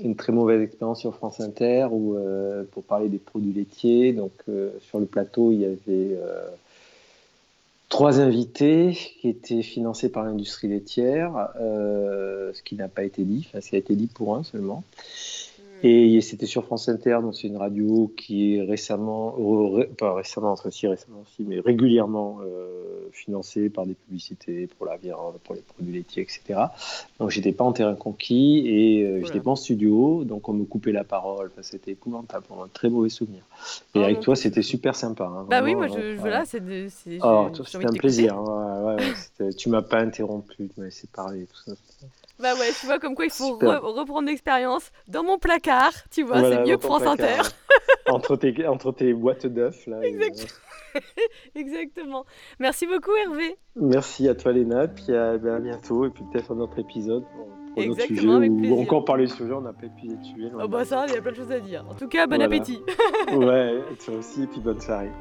une très mauvaise expérience sur France Inter où, pour parler des produits laitiers. Donc, sur le plateau, il y avait trois invités qui étaient financés par l'industrie laitière, euh, ce qui n'a pas été dit, enfin, ce qui a été dit pour un seulement. Et c'était sur France Inter, donc c'est une radio qui est récemment, pas récemment, enfin si récemment aussi, mais régulièrement euh, financée par des publicités pour la viande, pour les produits laitiers, etc. Donc j'étais pas en terrain conquis et euh, j'étais pas en studio, donc on me coupait la parole. Enfin, c'était épouvantable, un très mauvais souvenir. Et oh, avec toi, c'était super sympa. Hein, bah oui, moi je, voilà, c'est oh, c'était un plaisir. Hein, ouais, ouais, tu m'as pas interrompu, tu m'as laissé parler. Tout ça. Bah ouais, tu vois, comme quoi il faut reprendre l'expérience dans mon placard, tu vois, c'est mieux que France Inter. entre, tes, entre tes boîtes d'œufs. Là, Exactement. Merci beaucoup, Hervé. Merci à toi, Léna. Puis à, ben, à bientôt. Et puis peut-être un autre épisode. Pour Exactement, avec plaisir. Ou encore parler de sujet, on n'a pas épuisé de sujet. Oh bah ça, il y a plein de choses à dire. En tout cas, bon appétit. ouais, toi aussi, et puis bonne soirée.